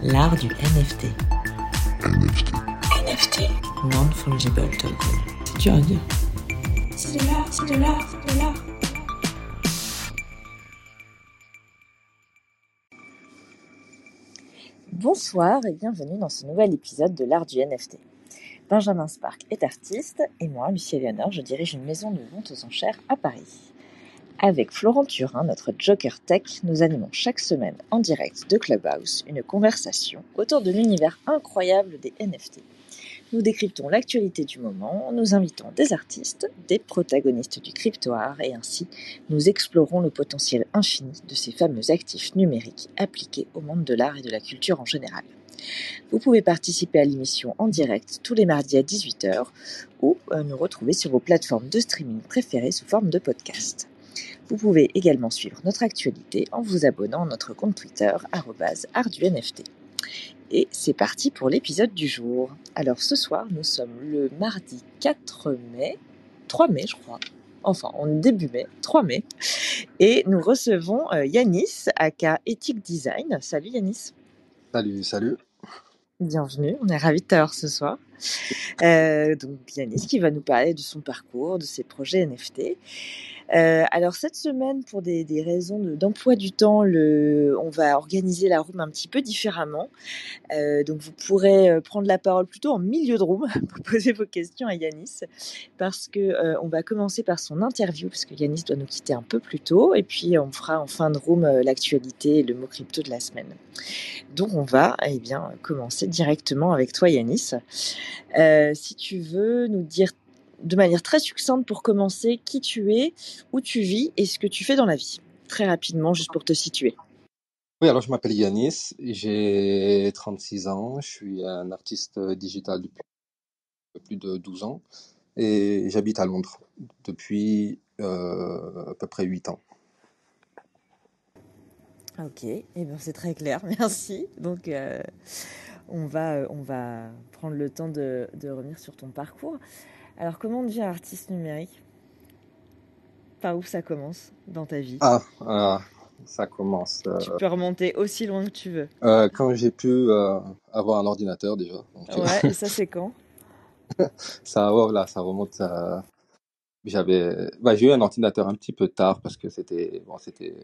L'art du NFT. NFT. NFT. Non-fungible token. C'est dur à dire. C'est de l'art, c'est de l'art, c'est de l'art. Bonsoir et bienvenue dans ce nouvel épisode de l'art du NFT. Benjamin Spark est artiste et moi, Lucie Léonard, je dirige une maison de vente aux enchères à Paris. Avec Florent Turin, notre Joker Tech, nous animons chaque semaine en direct de Clubhouse une conversation autour de l'univers incroyable des NFT. Nous décryptons l'actualité du moment, nous invitons des artistes, des protagonistes du cryptoart et ainsi nous explorons le potentiel infini de ces fameux actifs numériques appliqués au monde de l'art et de la culture en général. Vous pouvez participer à l'émission en direct tous les mardis à 18h ou euh, nous retrouver sur vos plateformes de streaming préférées sous forme de podcast. Vous pouvez également suivre notre actualité en vous abonnant à notre compte Twitter @artdunft. Et c'est parti pour l'épisode du jour. Alors ce soir, nous sommes le mardi 4 mai, 3 mai je crois. Enfin, en début mai, 3 mai. Et nous recevons euh, Yanis, aka Ethic Design. Salut Yanis. Salut, salut. Bienvenue, on est ravis de t'avoir ce soir. Euh, donc Yanis qui va nous parler de son parcours, de ses projets NFT. Euh, alors cette semaine, pour des, raisons de- d'emploi du temps, on va organiser la room un petit peu différemment. Euh, donc vous pourrez euh, prendre la parole plutôt en milieu de room pour poser vos questions à Yanis, parce que on va commencer par son interview, parce que Yanis doit nous quitter un peu plus tôt, et puis on fera en fin de room l'actualité et le mot crypto de la semaine. Donc on va eh bien commencer directement avec toi Yanis. Si tu veux nous dire de manière très succincte pour commencer qui tu es, où tu vis et ce que tu fais dans la vie. Très rapidement, juste pour te situer. Oui, alors je m'appelle Yanis, j'ai 36 ans, je suis un artiste digital depuis plus de 12 ans et j'habite à Londres depuis euh, à peu près 8 ans. Ok, eh bien c'est très clair, merci. Donc euh, on, va, euh, on va prendre le temps de, de revenir sur ton parcours. Alors comment devient artiste numérique? Par où ça commence dans ta vie? Ah, ah, ça commence euh, Tu peux remonter aussi loin que tu veux. euh, quand j'ai pu euh, avoir un ordinateur déjà. Donc, Ouais, et ça c'est quand? Ça, voilà, ça remonte à... J'avais, bah, j'ai eu un ordinateur un petit peu tard parce que c'était, bon, c'était,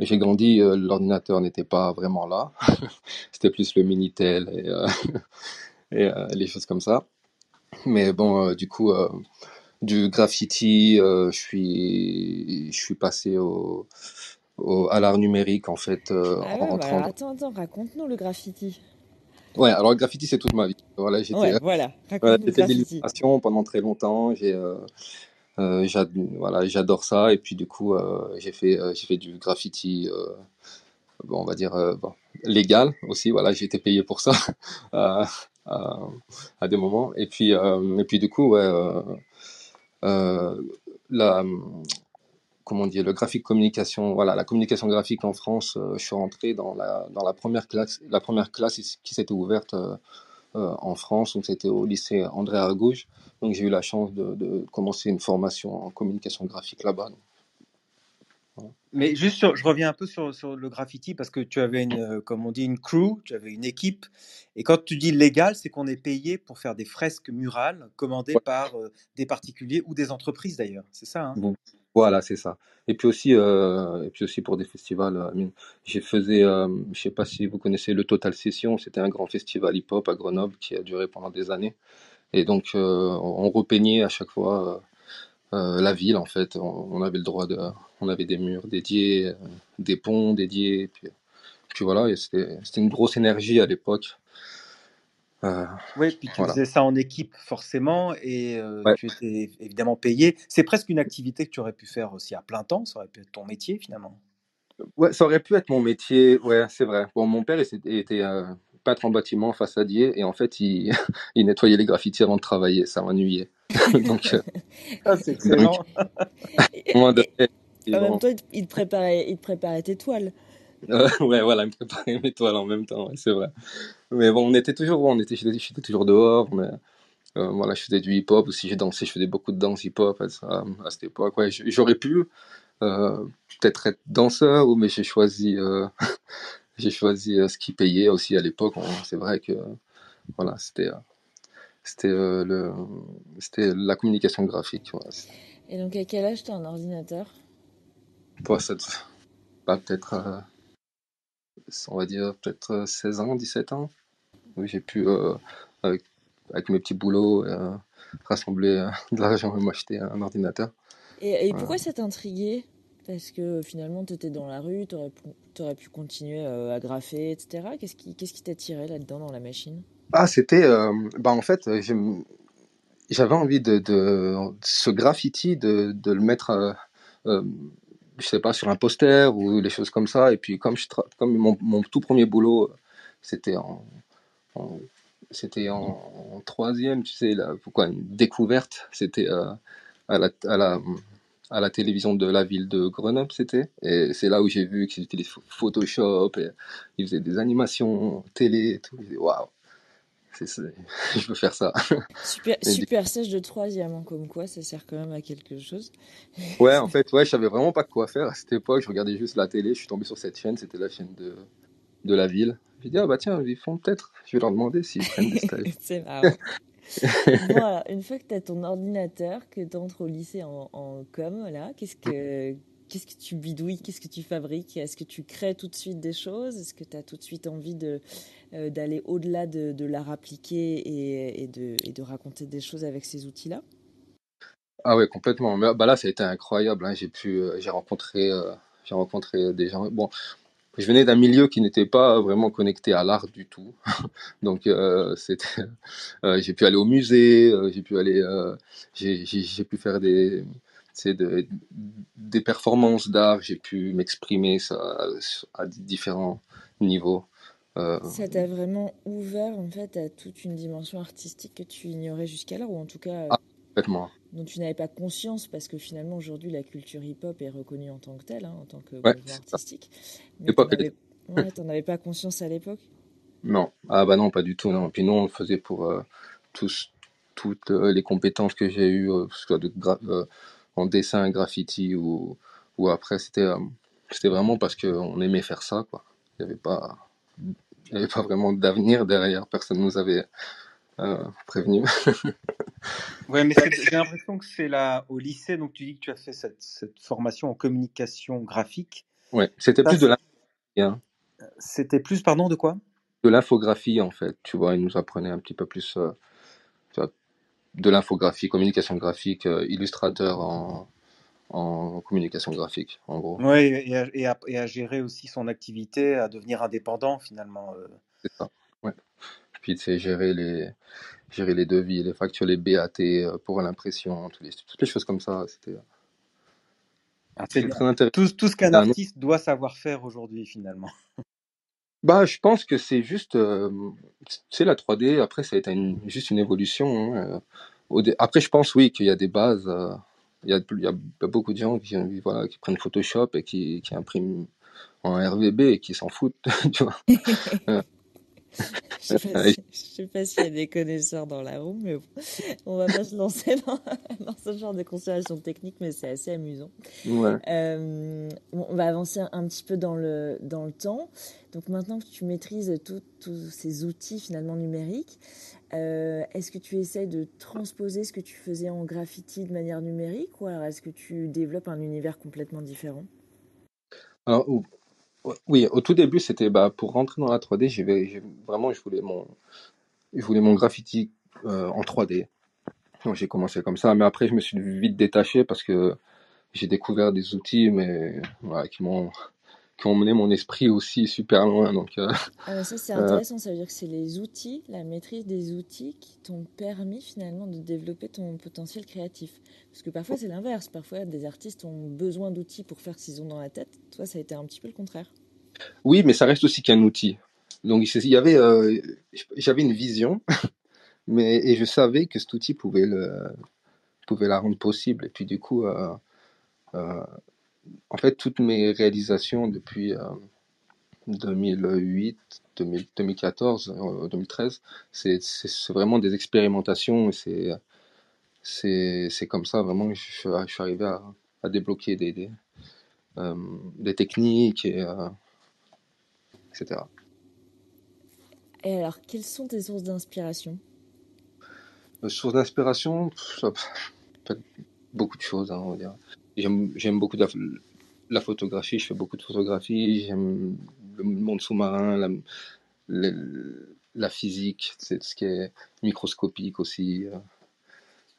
j'ai grandi, l'ordinateur n'était pas vraiment là. C'était plus le Minitel et, et les choses comme ça. Mais bon, euh, du coup, euh, du graffiti, euh, je suis, je suis passé au, au- à l'art numérique en fait euh, Ah en ouais, bah alors attends, attends, raconte-nous le graffiti. Ouais, alors le graffiti c'est toute ma vie. Voilà, j'étais, Ouais, voilà, raconte-nous le j'ai fait de graffiti. l'illustration pendant très longtemps. J'ai, euh, euh, j'ad- voilà, j'adore ça. Et puis du coup, euh, j'ai fait, euh, j'ai fait du graffiti, euh, bon, on va dire euh, bon, légal aussi. Voilà, j'ai été payé pour ça à, à des moments. Et puis, euh, et puis du coup, ouais, euh, euh, la, comment dire, le graphique communication, voilà, la communication graphique en France. euh, je suis rentré dans la, dans la première classe, la première classe qui s'était ouverte. euh, euh, en France, donc c'était au lycée André Argouge. Donc j'ai eu la chance de, de commencer une formation en communication graphique là-bas. Mais juste, sur- je reviens un peu sur, sur le graffiti parce que tu avais une, euh, comme on dit, une crew, tu avais une équipe. Et quand tu dis légal, c'est qu'on est payé pour faire des fresques murales commandées Ouais. par euh, des particuliers ou des entreprises d'ailleurs. C'est ça, hein? Bon, Voilà, c'est ça. Et puis aussi, euh, et puis aussi pour des festivals. euh, I mean, j'ai faisais, euh, je sais pas si vous connaissez le Total Session. C'était un grand festival hip-hop à Grenoble qui a duré pendant des années. Et donc on on repeignait à chaque fois euh, la ville en fait. On, on avait le droit de, on avait des murs dédiés, euh, des ponts dédiés. Puis, puis voilà, et c'était c'était une grosse énergie à l'époque. Euh, Oui, puis tu voilà. faisais ça en équipe forcément et euh, Ouais. tu étais évidemment payé. C'est presque une activité que tu aurais pu faire aussi à plein temps. Ça aurait pu être ton métier finalement. Ouais, ça aurait pu être mon métier. Ouais, c'est vrai. Bon, mon père était peintre en bâtiment, façadier, et en fait, il, il nettoyait les graffitis avant de travailler. Ça m'ennuyait. donc, euh, Ah, c'est excellent. Donné, en même temps, il te- préparait, il te préparait tes toiles. Euh, ouais, voilà, me préparer mes toiles en même temps, ouais, c'est vrai. Mais bon, on était toujours, on était, j'étais toujours dehors, mais euh, voilà, je faisais du hip-hop aussi, j'ai dansé, je faisais beaucoup de danse hip-hop à, ça- à cette époque. Ouais, j'aurais pu euh, peut-être être danseur, ou mais j'ai choisi, euh, j'ai choisi euh, ce qui payait aussi à l'époque. On- C'est vrai que voilà, c'était euh, c'était euh, le c'était la communication graphique. Voilà. Et donc, à quel âge t'as un ordinateur? Pour bah, peut-être euh, on va dire peut-être euh, 16 ans, 17 ans. Oui, j'ai pu euh, avec, avec mes petits boulots euh, rassembler de l'argent et m'acheter un ordinateur. Et, et pourquoi ça t'intriguait Parce que finalement, t'étais dans la rue, t'aurais pu, t'aurais pu continuer euh, à graffer, etc. Qu'est-ce qui t'attirait là-dedans dans la machine? Ah, c'était euh, bah en fait euh, j'avais envie de, ce graffiti de, le mettre euh, euh, je sais pas sur un poster ou des choses comme ça et puis comme je comme mon, tout premier boulot euh, c'était en, c'était en, troisième tu sais pourquoi une découverte c'était euh, à la à la télévision de la ville de Grenoble c'était et c'est là où j'ai vu qu'ils utilisaient Photoshop et ils faisaient des animations télé et tout waouh je veux faire ça Super, super stage de troisième, hein, comme quoi ça sert quand même à quelque chose. Ouais, en fait, ouais, je savais vraiment pas quoi faire à cette époque. Je regardais juste la télé. Je suis tombé sur cette chaîne. C'était la chaîne de, de la ville. J'ai dit, ah bah tiens, ils font peut-être. Je vais leur demander s'ils prennent des stages. C'est marrant. voilà, une fois que tu as ton ordinateur, que tu entres au lycée en, en com, là, qu'est-ce que qu'est-ce que tu bidouilles, qu'est-ce que tu fabriques? Est-ce que tu crées tout de suite des choses? Est-ce que tu as tout de suite envie de euh, d'aller au-delà de, de l'art appliqué et, et de, et de raconter des choses avec ces outils-là? Ah ouais, complètement. Bah là, ça a été incroyable. hein. J'ai pu, euh, j'ai rencontré, euh, j'ai rencontré des gens. Bon, je venais d'un milieu qui n'était pas vraiment connecté à l'art du tout. Donc, euh, c'était, euh, j'ai pu aller au musée. euh, j'ai pu aller, euh, j'ai, j'ai, pu faire des, de, des performances d'art. J'ai pu m'exprimer ça à, à différents niveaux. Euh, Ça t'a vraiment ouvert en fait à toute une dimension artistique que tu ignorais jusqu'alors, ou en tout cas euh, Ah. Complètement. dont tu n'avais pas conscience, parce que finalement aujourd'hui la culture hip-hop est reconnue en tant que telle, hein, en tant que Ouais, artistique. L'époque t'en avais, ouais, avais pas conscience à l'époque? Non, ah bah non, pas du tout, non. Puis nous, on le faisait pour euh, tous, toutes euh, les compétences que j'ai eues, euh, soit de euh, en dessin, graffiti ou, ou après, c'était c'était vraiment parce qu'on aimait faire ça, quoi. Il n'y avait pas, il y avait pas vraiment d'avenir derrière, personne nous avait euh, prévenu. Ouais, mais j'ai l'impression que c'est là au lycée, donc tu dis que tu as fait cette, cette formation en communication graphique. Ouais, c'était plus de l'infographie, hein. C'était plus, pardon, de quoi? De l'infographie en fait, tu vois, ils nous apprenaient un petit peu plus euh, vois, de l'infographie, communication graphique, euh, illustrateur en, en communication graphique, en gros. Ouais, et et à gérer aussi son activité, à devenir indépendant finalement. euh. C'est ça. Ouais. Puis c'est gérer les gérer les devis, les factures, les BAT euh, pour l'impression, toutes les, toutes les choses comme ça. C'était Ah, très intéressant. Tout, tout ce qu'un Ah, artiste doit savoir faire aujourd'hui finalement. Bah, je pense que c'est juste, euh, c'est la 3D. Après, ça a été une- juste une évolution. hein, euh. Après, je pense oui qu'il y a des bases. euh, Il y a, il y a beaucoup de gens qui, voilà, qui prennent Photoshop et qui, qui impriment en RVB et qui s'en foutent, tu vois. Je sais pas si- je sais pas s'il y a des connaisseurs dans la room, mais bon, on va pas se lancer dans, dans ce genre de considération technique, mais c'est assez amusant. ouais. Euh, bon, on va avancer un, un petit peu dans le, dans le temps. Donc maintenant que tu maîtrises tous ces outils finalement numériques, euh, est-ce que tu essaies de transposer ce que tu faisais en graffiti de manière numérique ou alors est-ce que tu développes un univers complètement différent? Alors, oui, au tout début, c'était bah, pour rentrer dans la 3D, j'y vais- j'ai- vraiment, je voulais mon, je voulais mon graffiti euh, en 3D. Donc, j'ai commencé comme ça, mais après, je me suis vite détaché parce que j'ai découvert des outils, mais voilà, qui m'ont qui ont mené mon esprit aussi super loin. Donc, euh, Ah, mais ça c'est euh, intéressant, ça veut dire que c'est les outils, la maîtrise des outils qui t'ont permis finalement de développer ton potentiel créatif. Parce que parfois c'est l'inverse, parfois des artistes ont besoin d'outils pour faire ce qu'ils ont dans la tête. Toi ça a été un petit peu le contraire. oui, mais ça reste aussi qu'un outil. Donc, il y avait, euh, j'avais une vision, mais et je savais que cet outil pouvait le, pouvait la rendre possible. Et puis, du coup, euh, en fait, toutes mes réalisations depuis euh, 2008, 2000 2014, euh, 2013, c'est vraiment des expérimentations et c'est comme ça vraiment que je, suis je suis arrivé à, à débloquer des des, euh, des techniques et euh, etc. Et alors, quelles sont tes sources d'inspiration? Euh, Source d'inspiration, pff, ça peut être beaucoup de choses, hein, on va dire. J'aime beaucoup la, la photographie, je fais beaucoup de photographie, j'aime le monde sous-marin, la, physique, c'est ce qui est microscopique aussi. euh,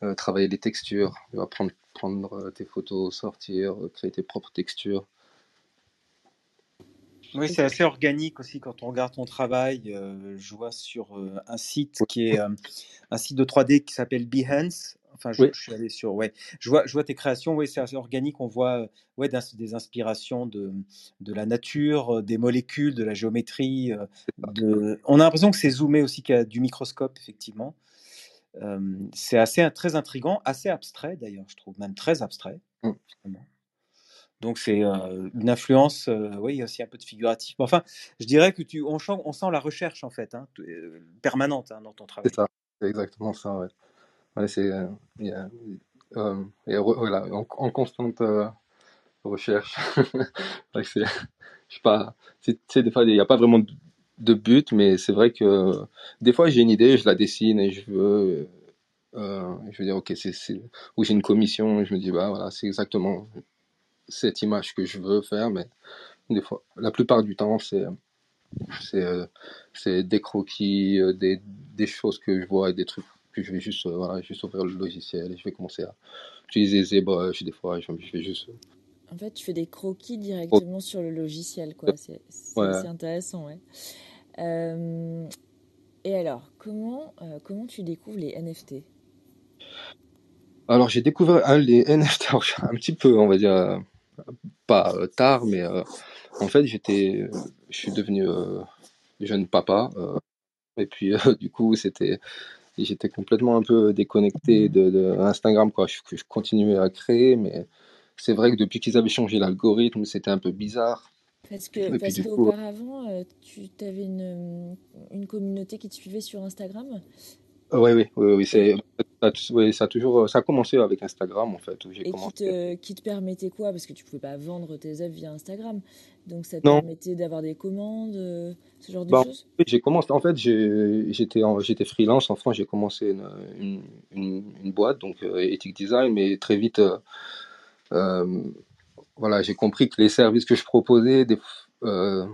euh, travailler les textures, prendre, prendre euh, tes photos, sortir, créer tes propres textures. Oui, c'est assez organique aussi quand on regarde ton travail. euh, je vois sur euh, un site qui est euh, un site de 3D qui s'appelle Behance. Enfin, je, Oui. je suis allé sur. Ouais, je vois, je vois tes créations. Oui, c'est assez organique. On voit euh, ouais, des inspirations de, de la nature, euh, des molécules, de la géométrie. euh, de... On a l'impression que c'est zoomé aussi qu'il y a du microscope, effectivement. Euh, c'est assez très intrigant, assez abstrait d'ailleurs, je trouve, même très abstrait. Mm. finalement. Donc c'est euh, une influence, euh, oui, il y a aussi un peu de figuratif. Enfin, je dirais que tu, on, sent, on sent la recherche en fait, hein, permanente hein, dans ton travail. C'est ça, c'est exactement ça, ouais. C'est, euh, euh, voilà, en, constante euh, recherche. Je sais pas, c'est, des fois, il n'y a pas vraiment de, but, mais c'est vrai que des fois, j'ai une idée, je la dessine et je veux, je veux dire, ok, c'est, ou j'ai une commission, et je me dis, bah voilà, c'est exactement cette image que je veux faire, mais des fois, la plupart du temps, c'est, c'est, des croquis, des, des choses que je vois et des trucs je vais juste, euh, voilà, juste ouvrir le logiciel et je vais commencer à utiliser ZBrush des fois, je, je vais juste, En fait, tu fais des croquis directement sur le logiciel, quoi. C'est Ouais. intéressant, ouais. Euh, et alors, comment, euh, comment tu découvres les NFT Alors, j'ai découvert les NFT un petit peu, on va dire, euh, pas euh, tard, mais euh, en fait, j'étais, je suis devenu euh, jeune papa, euh, et puis euh, du coup, c'était, j'étais complètement un peu déconnecté de, de Instagram, quoi. Je, je continuais à créer, mais c'est vrai que depuis qu'ils avaient changé l'algorithme, c'était un peu bizarre. Parce que, parce qu'auparavant, euh, tu avais une, une communauté qui te suivait sur Instagram? Oui, oui, oui, oui, et, c'est, ça, oui, ça a toujours, ça a commencé avec Instagram, en fait, où et qui te, qui te permettait quoi? Parce que tu pouvais pas vendre tes œuvres via Instagram. Donc ça te Non, permettait d'avoir des commandes, euh, ce genre de Bah, choses? j'ai commencé, en fait, j'étais freelance en France, j'ai commencé une, une, une, une boîte, donc euh, Ethic Design, mais très vite, euh, euh, voilà, j'ai compris que les services que je proposais, des, euh,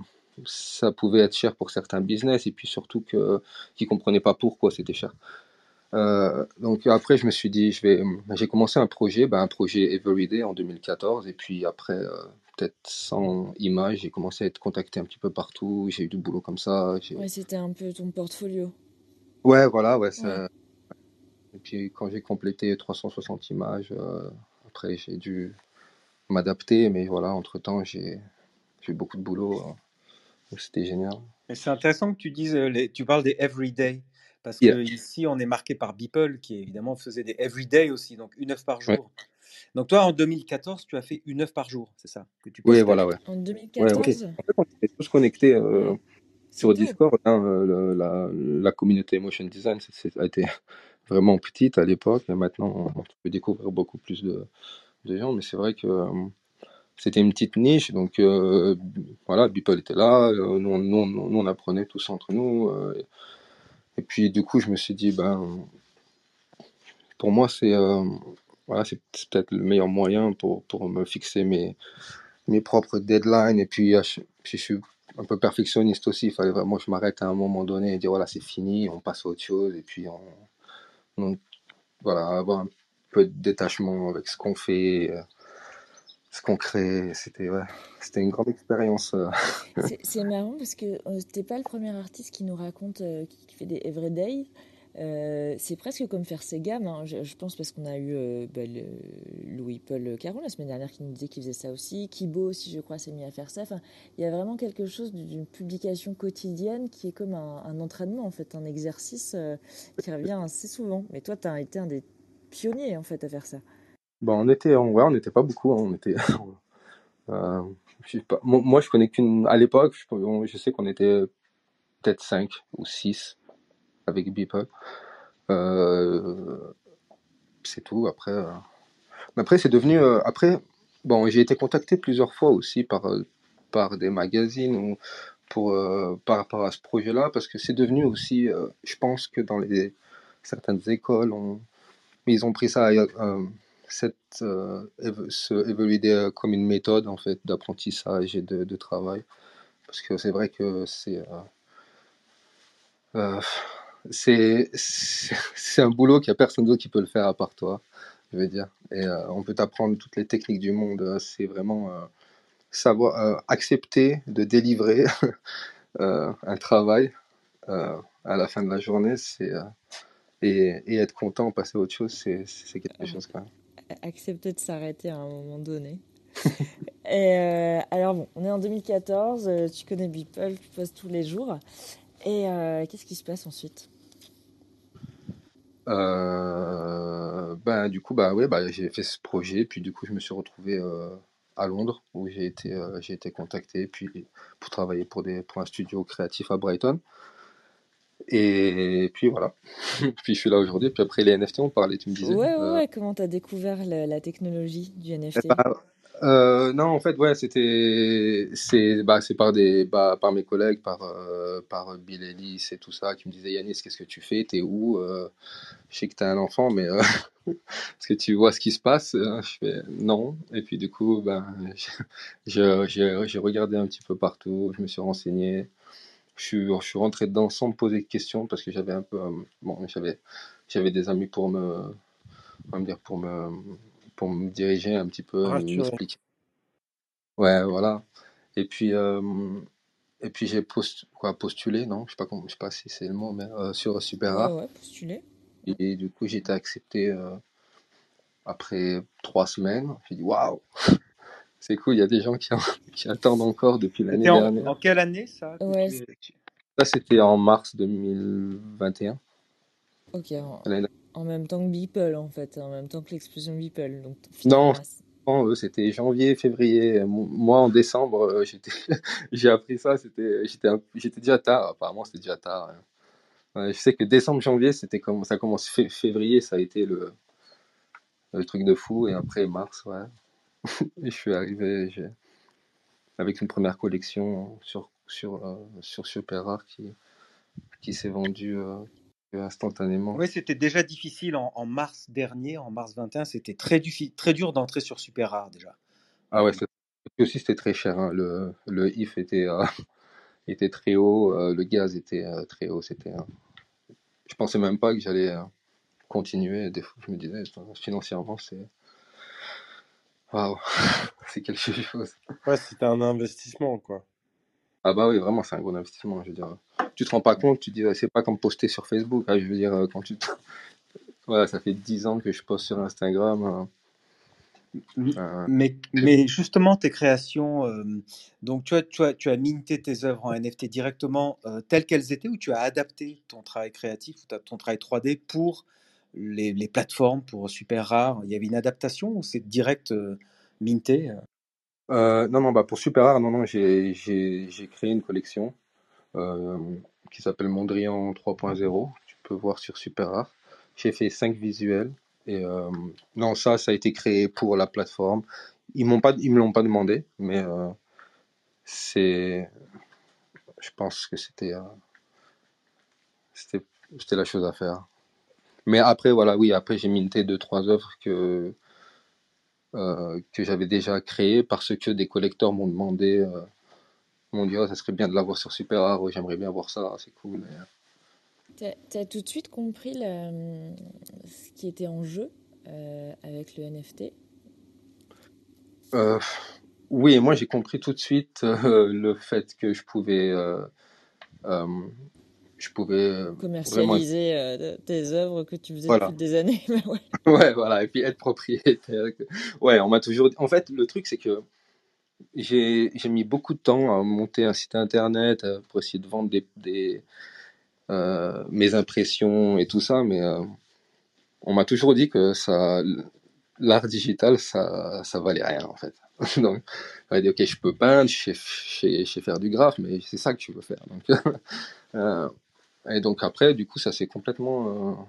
ça pouvait être cher pour certains business, et puis surtout qu'ils comprenaient pas pourquoi c'était cher. Euh, donc après, je me suis dit, je vais, j'ai commencé un projet, ben, un projet Everyday en 2014, et puis après, euh, peut-être 100 images, j'ai commencé à être contacté un petit peu partout, j'ai eu du boulot comme ça, j'ai Ouais, c'était un peu ton portfolio. Ouais, voilà, ouais. Et puis quand j'ai complété 360 images, euh, après j'ai dû m'adapter, mais voilà, entre-temps j'ai j'ai eu beaucoup de boulot, hein. donc c'était génial. C'est intéressant que tu dises, les- tu parles des everyday, parce Yeah. que ici on est marqué par Beeple, qui évidemment faisait des everyday aussi, donc une œuvre par Ouais. jour. Donc toi en 2014, tu as fait une œuvre par jour, c'est ça, que tu Oui, voilà, ouais. En Ouais, ok. 2014 En fait, on était tous connectés euh, sur. Discord. hein, euh, le- la, la communauté Motion Design c'est- a été vraiment petite à l'époque, et maintenant on peut découvrir beaucoup plus de, de gens, mais c'est vrai que euh, c'était une petite niche, donc euh, voilà, Beeple était là, euh, nous, on- nous, on- nous, on apprenait tous entre nous, euh, et puis du coup je me suis dit, ben, pour moi c'est euh, voilà, peut-être le meilleur moyen pour, pour me fixer mes, mes propres deadlines, et puis euh, je, je suis un peu perfectionniste aussi, il fallait vraiment que je m'arrête à un moment donné et dire voilà c'est fini, on passe à autre chose, et puis on, on- voilà, avoir un peu de détachement avec ce qu'on fait, euh, ce qu'on crée, c'était ouais, c'était une grande expérience. euh. C'est marrant parce que euh, t'es pas le premier artiste qui nous raconte, euh, qui, qui fait des everyday. Euh, c'est presque comme faire ses gammes, hein. je, je pense, parce qu'on a eu euh, bah, Louis-Paul Caron la semaine dernière qui nous disait qu'il faisait ça aussi. Kibo aussi, je crois, s'est mis à faire ça. Enfin, il y a vraiment quelque chose d'une publication quotidienne qui est comme un, un entraînement, en fait, un exercice qui revient assez souvent. Mais toi, tu as été un des pionniers, en fait, à faire ça. Bon, on était, en ouais, on n'était pas beaucoup, hein, on était, euh, pas, moi, je connais qu'une, à l'époque, je, on- sais qu'on était peut-être 5 ou 6 avec Beeple. Euh, c'est tout. Après, euh, après c'est devenu. après, bon, j'ai été contacté plusieurs fois aussi par, par des magazines ou pour, par rapport à ce projet-là, parce que c'est devenu aussi, je pense que dans les, certaines écoles, on, ils ont pris ça, euh, se évoluer comme une méthode en fait d'apprentissage et de, travail, parce que c'est vrai que c'est euh, euh, c'est un boulot qu'il n'y a personne d'autre qui peut le faire à part toi, je veux dire. Et euh, on peut t'apprendre toutes les techniques du monde. euh, C'est vraiment euh, savoir euh, accepter de délivrer euh, un travail euh, à la fin de la journée, c'est euh, et, et être content, passer à autre chose, c'est quelque chose quand même. Accepter de s'arrêter à un moment donné. Et euh, alors bon, on est en 2014, euh, tu connais Beeple, tu postes tous les jours. Et euh, qu'est-ce qui se passe ensuite? Euh, ben, du coup, bah, ouais, bah, j'ai fait ce projet, puis du coup, je me suis retrouvé à Londres, où j'ai été, j'ai été contacté puis, pour travailler pour, des, pour un studio créatif à Brighton. Et puis voilà, puis je suis là aujourd'hui. Puis après les NFT, on parlait, tu me disais. Ouais, ouais, Euh, ouais, comment t'as découvert le- la technologie du eh NFT ben, euh, non, en fait, ouais, c'était, c'est, bah, par des, bah, par mes collègues, par, euh, par Bill Ellis et tout ça, qui me disaient, Yanis, qu'est-ce que tu fais? T'es où? Euh, je sais que t'es un enfant, mais est-ce que tu vois ce qui se passe? Je fais non. Et puis du coup, ben, j'ai regardé un petit peu partout, je me suis renseigné. Je suis, je suis rentré dedans sans me poser de questions parce que j'avais un peu, euh, bon, j'avais, j'avais des amis pour me, on va me dire pour me, pour me diriger un petit peu, Rassurer. m'expliquer. Ouais, voilà. Et puis, euh, et puis j'ai post, quoi, postulé, non? Je sais pas comment, je sais pas si c'est le mot, mais euh, sur Super Ouais, ouais, postuler. Et du coup, j'ai été accepté euh, après trois semaines. J'ai dit, waouh, c'est cool, il y a des gens qui, qui attendent encore depuis l'année dernière. en quelle année ça Ouais, Ça, c'était en mars 2021. Ok, en, même temps que Beeple en fait, en même temps que l'explosion Beeple. Donc Non, eux, c'était janvier, février. Moi, en décembre, euh, j'étais, j'ai appris ça, c'était, j'étais, déjà tard. Apparemment, c'était déjà tard. hein. Ouais, je sais que décembre, janvier, c'était comme, ça commence fé- février, ça a été le, le truc de fou. Et après, mars, ouais. Et je suis arrivé j'ai- avec une première collection sur, sur, euh, sur Super Rare qui, qui s'est vendue euh, instantanément. Oui, c'était déjà difficile en, en mars dernier, en mars 21, c'était très, diffi- très dur d'entrer sur Super Rare déjà. Ah ouais, c'est- et aussi c'était très cher. hein. Le, le IF était, euh, était très haut, euh, le gaz était euh, très haut. C'était, euh, je pensais même pas que j'allais euh, continuer. Des fois, je me disais, financièrement, c'est waouh, c'est quelque chose. Ouais, c'était un investissement, quoi. Ah bah oui, vraiment, c'est un gros investissement. Je veux dire, tu te rends pas compte, tu te dis, c'est pas comme poster sur Facebook. hein, je veux dire, euh, quand tu, te- voilà, ça fait 10 ans que je poste sur Instagram. euh, euh, Mais, mais justement, tes créations, euh, donc tu as, tu, as, tu as minté tes œuvres en NFT directement euh, telles qu'elles étaient ou tu as adapté ton travail créatif ou ton travail 3D pour les, plateformes, pour Super Rare Il y avait une adaptation ou c'est direct euh, minté euh? Euh, non, non, bah pour Super Rare, non, non, j'ai, créé une collection qui s'appelle Mondrian 3.0. Tu peux voir sur Super Rare. J'ai fait cinq visuels. Et non, ça, ça a été créé pour la plateforme. Ils m'ont pas, ils me l'ont pas demandé, mais c'est, je pense que c'était, c'était la chose à faire. Mais après, voilà, oui, après j'ai minté deux, trois œuvres que euh, que j'avais déjà créées parce que des collecteurs m'ont demandé, euh, m'ont dit, oh, ça serait bien de l'avoir sur Super ouais, j'aimerais bien voir ça, c'est cool. Euh, T'as, t'as tout de suite compris le- ce qui était en jeu euh, avec le NFT oui, moi j'ai compris tout de suite le fait que je pouvais, je pouvais euh, vraiment, Commercialiser euh, tes œuvres que tu faisais voilà, depuis des années. Bah ouais. ouais, voilà, et puis être propriétaire. Ouais, on m'a toujours dit. En fait, le truc c'est que j'ai mis beaucoup de temps à monter un site internet euh, pour essayer de vendre des, des euh, mes impressions et tout ça, mais euh, on m'a toujours dit que ça, l'art digital, ça, ça valait rien en fait. Donc, dit ok, je peux peindre, je sais, je sais- je sais faire du graphe, mais c'est ça que tu veux faire. Donc, euh, et donc après, du coup, ça s'est complètement,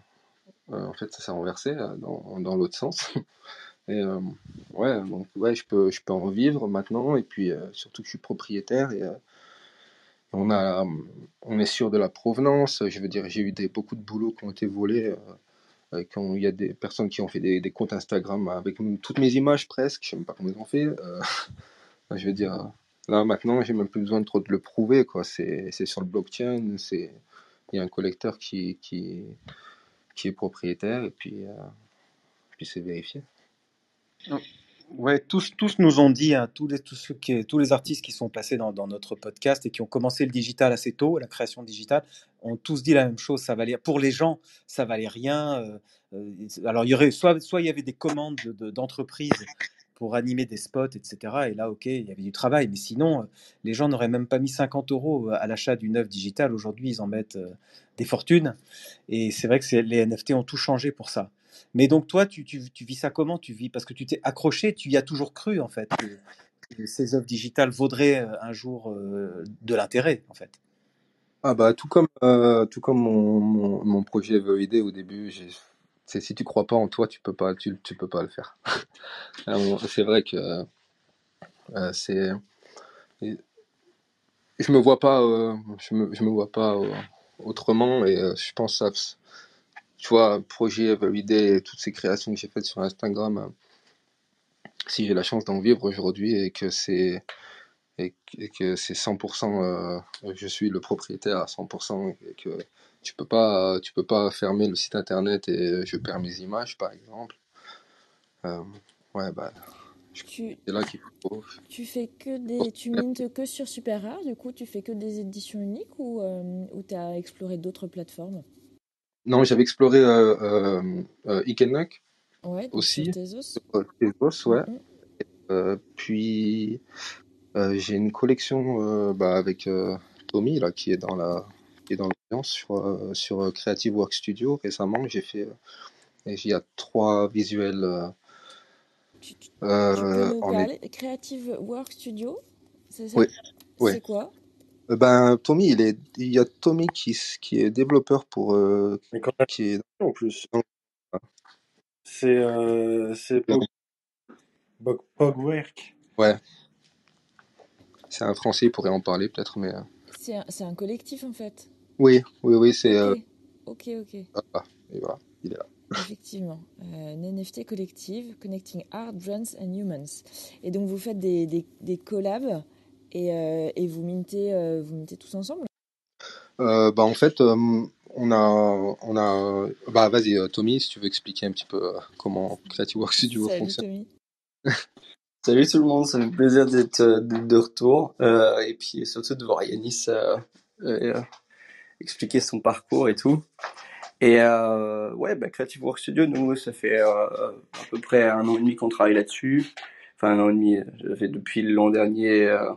euh, euh, en fait, ça s'est renversé euh, dans, dans l'autre sens. Et euh, ouais, donc ouais, je peux, je peux en vivre maintenant, et puis surtout que je suis propriétaire et, on, a, on est sûr de la provenance. Je veux dire, j'ai eu des, beaucoup de boulots qui ont été volés. quand il y a des personnes qui ont fait des, comptes Instagram avec toutes mes images presque, je sais même pas comment ils ont fait. je veux dire, là maintenant, j'ai même plus besoin de trop de le prouver, c'est sur le blockchain, c'est il y a un collecteur qui, qui, qui est propriétaire et puis, euh, puis c'est vérifié. Ouais, tous, tous nous ont dit, hein, tous, les, tous, ceux qui, tous les artistes qui sont passés dans, dans notre podcast et qui ont commencé le digital assez tôt, la création digitale, ont tous dit la même chose. Ça valait, pour les gens, ça valait rien. euh, euh, alors, il y aurait soit, soit il y avait des commandes de- de- d'entreprises pour animer des spots, etc. Et là, ok, il y avait du travail. Mais sinon, euh, les gens n'auraient même pas mis 50 euros à l'achat d'une œuvre digitale. Aujourd'hui, ils en mettent euh, des fortunes. Et c'est vrai que les NFT ont tout changé pour ça. Mais donc toi, tu, vis ça comment Tu vis? Parce que tu t'es accroché, tu y as toujours cru en fait que, ces œuvres digitales vaudraient euh, un jour euh, de l'intérêt en fait. Ah bah tout comme euh, tout comme mon, mon, mon projet VEID au début, j'ai si tu crois pas en toi, tu peux pas tu, peux pas le faire. C'est vrai que euh, c'est je me vois pas euh, je me vois pas euh, autrement et je pense à tu vois projet VEID et toutes ces créations que j'ai faites sur Instagram si j'ai la chance d'en vivre aujourd'hui et que c'est et, que- c'est 100% euh, je suis le propriétaire à 100% et que tu peux pas tu peux pas fermer le site internet et je perds mes images par exemple. Euh, ouais bah Tu, c'est là qu'il faut tu fais que des, tu mintes que sur Super Rare, du coup, tu fais que des éditions uniques ou, euh, ou tu as exploré d'autres plateformes? Non j'avais exploré euh, euh, euh, Ouais, aussi. Tezos. Tezos, ouais. Puis j'ai une collection bah, avec Tommy là qui est dans la qui est dans l'audience sur euh, sur euh, Creative Work Studio récemment j'ai fait euh, et il y a trois visuels euh, Tu, tu- tu euh, peux nous en parler Creative Work Studio, c'est ça? Oui, oui. C'est quoi? Euh, Ben, Tommy, il est, il y a Tommy qui, qui est développeur pour, euh, Mais quand même, qui est, en plus. C'est euh, c'est Pog- Pog- Pogwork. ouais, c'est un Français, il pourrait en parler peut-être, mais C'est un, c'est un collectif en fait. Oui, oui, oui, c'est, euh, Ok, ok, ok. ah, ah, et voilà, il est là. Effectivement. Euh, une NFT collective, Connecting Art, Brands and Humans. Et donc vous faites des, des, des collabs et, euh, et vous, mintez, euh, vous mintez tous ensemble? Euh, bah en fait, euh, on a, on a, bah vas-y, Tommy, si tu veux expliquer un petit peu comment Creative Work Studio Salut fonctionne. Tommy. Salut tout le monde, ça fait plaisir d'être d'être de retour euh, et puis surtout de voir Yanis euh, euh, expliquer son parcours et tout. Et euh, ouais, bah, Creative Work Studio, nous, ça fait euh, à peu près un an et demi qu'on travaille là-dessus. Enfin, un an et demi, ça fait depuis l'an dernier euh,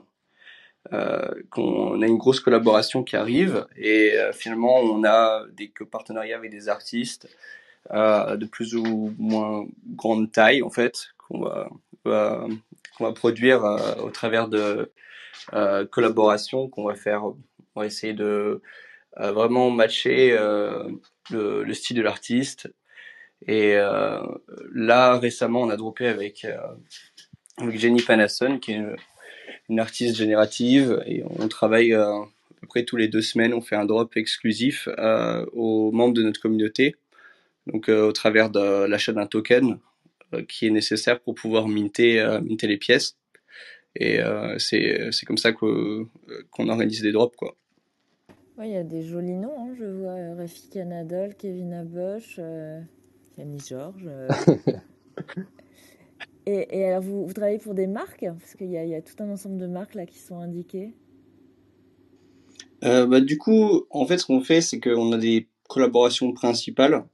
euh, qu'on a une grosse collaboration qui arrive et euh, finalement, on a des partenariats avec des artistes de plus ou moins grande taille, en fait, qu'on va, va- produire au travers de collaborations qu'on va faire. On va essayer de vraiment matcher euh, le, le style de l'artiste. Et euh, là, récemment, on a droppé avec, euh, avec Jenny Panasson, qui est une, une artiste générative, et on travaille à peu près tous les deux semaines. On fait un drop exclusif aux membres de notre communauté, donc au travers de l'achat d'un token qui est nécessaire pour pouvoir minter, minter les pièces. Et euh, c'est comme ça qu'on organise des drops, quoi. Ouais, il y a des jolis noms. hein. Je vois euh, Rafik Anadol, Kevin Abosch, euh, Camille Georges. euh. et, et alors, vous, vous travaillez pour des marques? Parce qu'il y a, il y a tout un ensemble de marques là qui sont indiquées. Euh, bah, du coup, en fait, ce qu'on fait, c'est qu'on a des collaborations principales.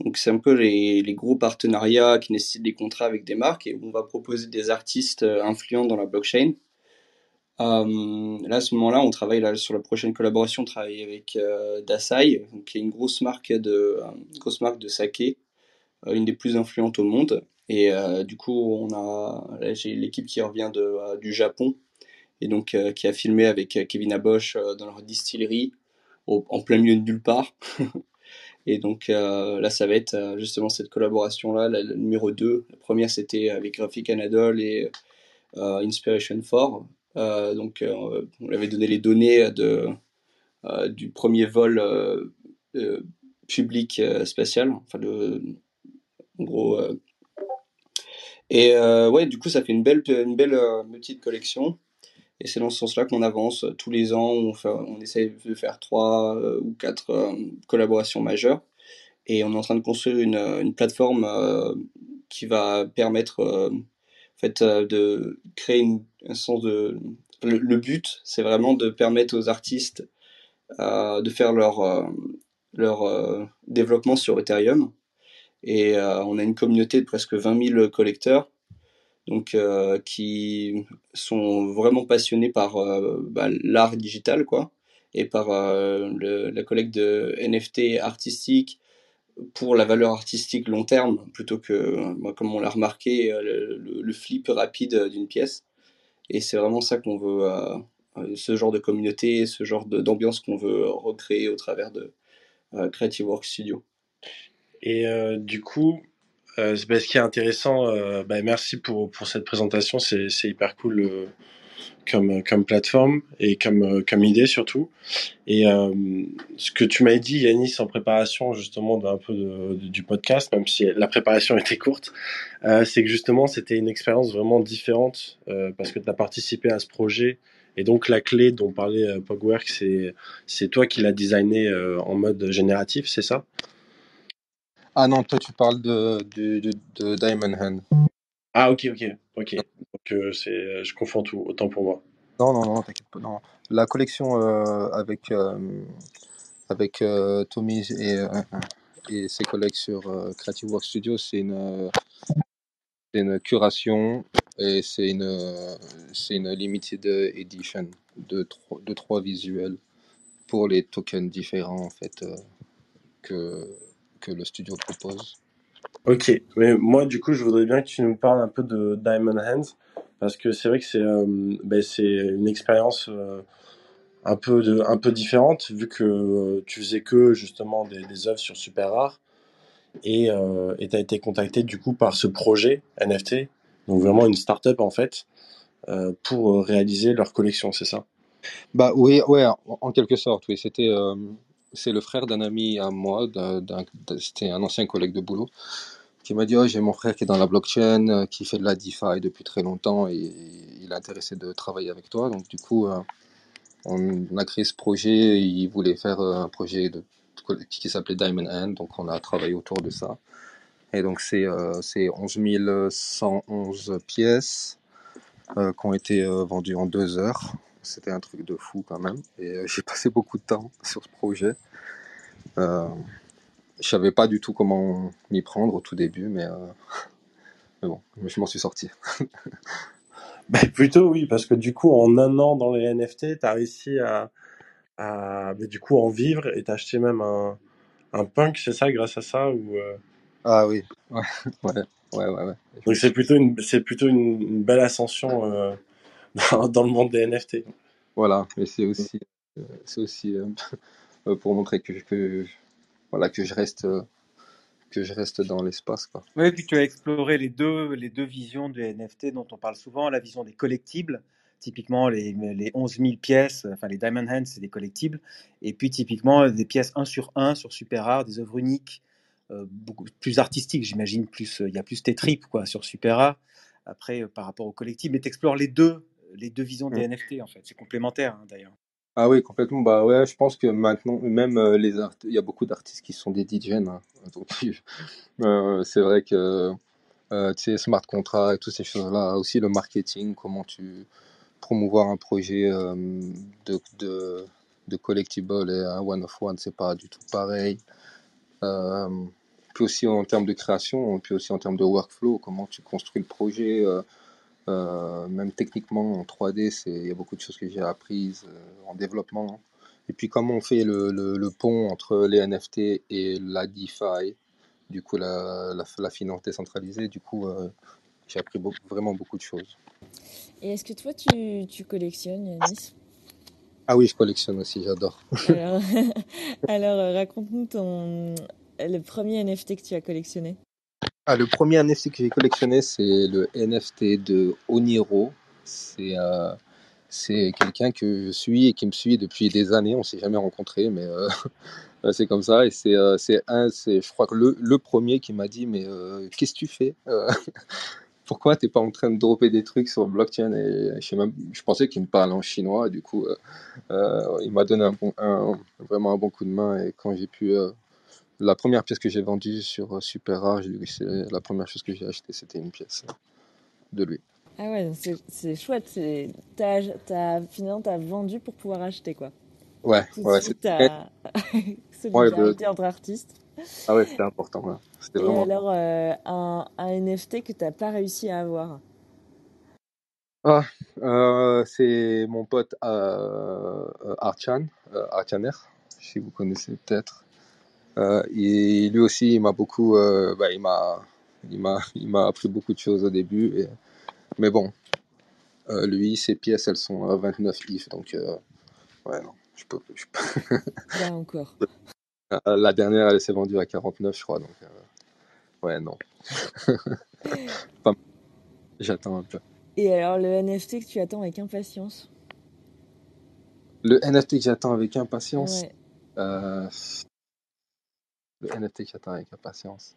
Donc, c'est un peu les, les gros partenariats qui nécessitent des contrats avec des marques et on va proposer des artistes influents dans la blockchain. Euh, là, à ce moment-là, on travaille sur la prochaine collaboration, on travaille avec euh, Dasai, qui est une grosse marque de, euh, une grosse marque de saké, euh, une des plus influentes au monde. Et euh, du coup, on a, j'ai l'équipe qui revient de, euh, du Japon et donc euh, qui a filmé avec euh, Kevin Abosch euh, dans leur distillerie en plein milieu de nulle part. et donc euh, là, ça va être euh, justement cette collaboration-là, la, la numéro 2. La première, c'était avec Graphic Anadol et euh, Inspiration 4. Donc, on lui avait donné les données de, du premier vol public spatial, enfin, le, en gros. et ouais, du coup, ça fait une belle, une belle petite collection. Et c'est dans ce sens-là qu'on avance tous les ans. On, fait, on essaie de faire trois ou quatre collaborations majeures. Et on est en train de construire une, plateforme qui va permettre euh, en fait, euh, de créer un sens de... Le, but, c'est vraiment de permettre aux artistes euh, de faire leur, leur développement sur Ethereum. Et on a une communauté de presque 20 000 collecteurs donc qui sont vraiment passionnés par bah, l'art digital quoi et par la collecte de NFT artistiques pour la valeur artistique long terme, plutôt que, comme on l'a remarqué, euh, le, flip rapide d'une pièce. Et c'est vraiment ça qu'on veut, euh, euh, ce genre de communauté, ce genre d'ambiance qu'on veut recréer au travers de Creative Work Studio. Et du coup, ce qui est intéressant, bah, merci pour, pour cette présentation, c'est hyper cool comme, comme plateforme et comme, comme idée surtout. Et euh, ce que tu m'as dit, Yanis, en préparation justement d'un peu du podcast, même si la préparation était courte, euh, c'est que justement c'était une expérience vraiment différente euh, parce que tu as participé à ce projet. Et donc la clé dont parlait euh, Pogwork, c'est, toi qui l'as designé euh, en mode génératif, c'est ça? Ah non, toi tu parles de, de Diamond Hand. Ah ok, ok, ok. Euh, c'est, je confonds tout, autant pour moi. Non, non, non, t'inquiète pas. Non. La collection euh, avec, euh, avec Tommy et, et ses collègues sur Creative Work Studio, c'est une, c'est une curation et c'est une, c'est une limited edition de, trois- de trois visuels pour les tokens différents en fait que, que le studio propose. Ok, mais moi du coup je voudrais bien que tu nous parles un peu de Diamond Hands parce que c'est vrai que c'est euh, ben, une expérience euh, un peu de, un peu différente vu que euh, tu faisais que justement des, des œuvres sur Super Rare et et t'as été contacté du coup par ce projet NFT donc vraiment une start-up en fait pour réaliser leur collection c'est ça? Bah oui, ouais, en, quelque sorte, oui. C'était, c'est le frère d'un ami à moi, c'était un ancien collègue de boulot, qui m'a dit, oh, j'ai mon frère qui est dans la blockchain, euh, qui fait de la DeFi depuis très longtemps, et il est intéressé de travailler avec toi. Donc du coup, euh, on a créé ce projet. Il voulait faire euh, un projet de, qui s'appelait Diamond Hand, donc on a travaillé autour de ça. Et donc c'est euh, c'est 11 111 pièces qui ont été vendues en deux heures. C'était un truc de fou quand même. Et j'ai passé beaucoup de temps sur ce projet. Je savais pas du tout comment m'y prendre au tout début, mais, euh, mais bon, je m'en suis sorti. Ben plutôt oui parce que du coup en un an dans les NFT t'as réussi à à ben, du coup en vivre et t'as acheté même un un punk c'est ça grâce à ça ou euh, Ah oui, ouais, ouais, ouais, ouais. ouais. Donc c'est plutôt une c'est plutôt une, une belle ascension euh, dans, dans le monde des NFT. Voilà, mais c'est aussi, c'est aussi pour montrer que, que, voilà, que je reste, euh, que je reste dans l'espace, quoi. Oui, puis tu as exploré les deux, les deux visions du NFT dont on parle souvent, la vision des collectibles, typiquement les, les 11 000 pièces, enfin les Diamond Hands, c'est des collectibles, et puis typiquement des pièces 1 sur 1 sur Super Rare, des œuvres uniques, euh, beaucoup plus artistiques, j'imagine, plus euh, il y a plus T-Trip quoi, sur Super Rare, après euh, par rapport aux collectibles, mais tu explores les deux, les deux visions des Mm. NFT en fait, c'est complémentaire hein, d'ailleurs. Ah oui, complètement. Bah ouais, je pense que maintenant, même euh, les art... il y a beaucoup d'artistes qui sont des DJ. Hein. Donc, euh, c'est vrai que euh, tu sais, smart contract et toutes ces choses-là, aussi le marketing, comment tu promouvoir un projet euh, de, de, collectible et un one of one, c'est pas du tout pareil. Puis aussi en termes de création, puis aussi en termes de workflow, comment tu construis le projet. Euh, même techniquement en 3D, c'est il y a beaucoup de choses que j'ai apprises euh, en développement. Et puis comment on fait le, le, le pont entre les NFT et la DeFi, du coup la, la, la finance décentralisée, du coup euh, j'ai appris beaucoup, vraiment beaucoup de choses. Et est-ce que toi, tu, tu collectionnes, Yanis? Ah oui, je collectionne aussi, j'adore. Alors, alors raconte-nous ton le premier NFT que tu as collectionné. Ah, le premier NFT que j'ai collectionné, c'est le NFT de Oniro. C'est euh, c'est quelqu'un que je suis et qui me suit depuis des années. On s'est jamais rencontrés, mais euh, c'est comme ça. Et c'est euh, un, c'est je crois que le, le premier qui m'a dit mais euh, qu'est-ce que tu fais Pourquoi t'es pas en train de dropper des trucs sur blockchain Et je pensais qu'il me parlait en chinois. Du coup, il m'a donné un vraiment un bon coup de main. Et quand j'ai pu la première pièce que j'ai vendue sur euh, Super Rare, c'est la première chose que j'ai acheté, c'était une pièce euh, de lui. Ah ouais, c'est c'est chouette. c'est- T'as, t'as, finalement, t'as vendu pour pouvoir acheter, quoi. Ouais, Tout ouais, ouais, le- solidarité entre artistes. ah ouais, c'était important. ouais. C'était Et alors, euh, un, un NFT que t'as pas réussi à avoir? Ah, euh, c'est mon pote euh, Archan, Archaner, si vous connaissez peut-être. Euh, et lui aussi, il m'a beaucoup, euh, bah, il m'a, il m'a, il m'a appris beaucoup de choses au début. et- mais bon, euh, lui, ses pièces, elles sont à 29 if, donc euh, ouais, non, je peux, je peux- Là encore. Euh, La dernière, elle s'est vendue à 49, je crois, donc euh, ouais, non. Pas- J'attends un peu. Et alors, le NFT que tu attends avec impatience? Le NFT que j'attends avec impatience? Ouais. Euh, NFT que j'attends avec impatience.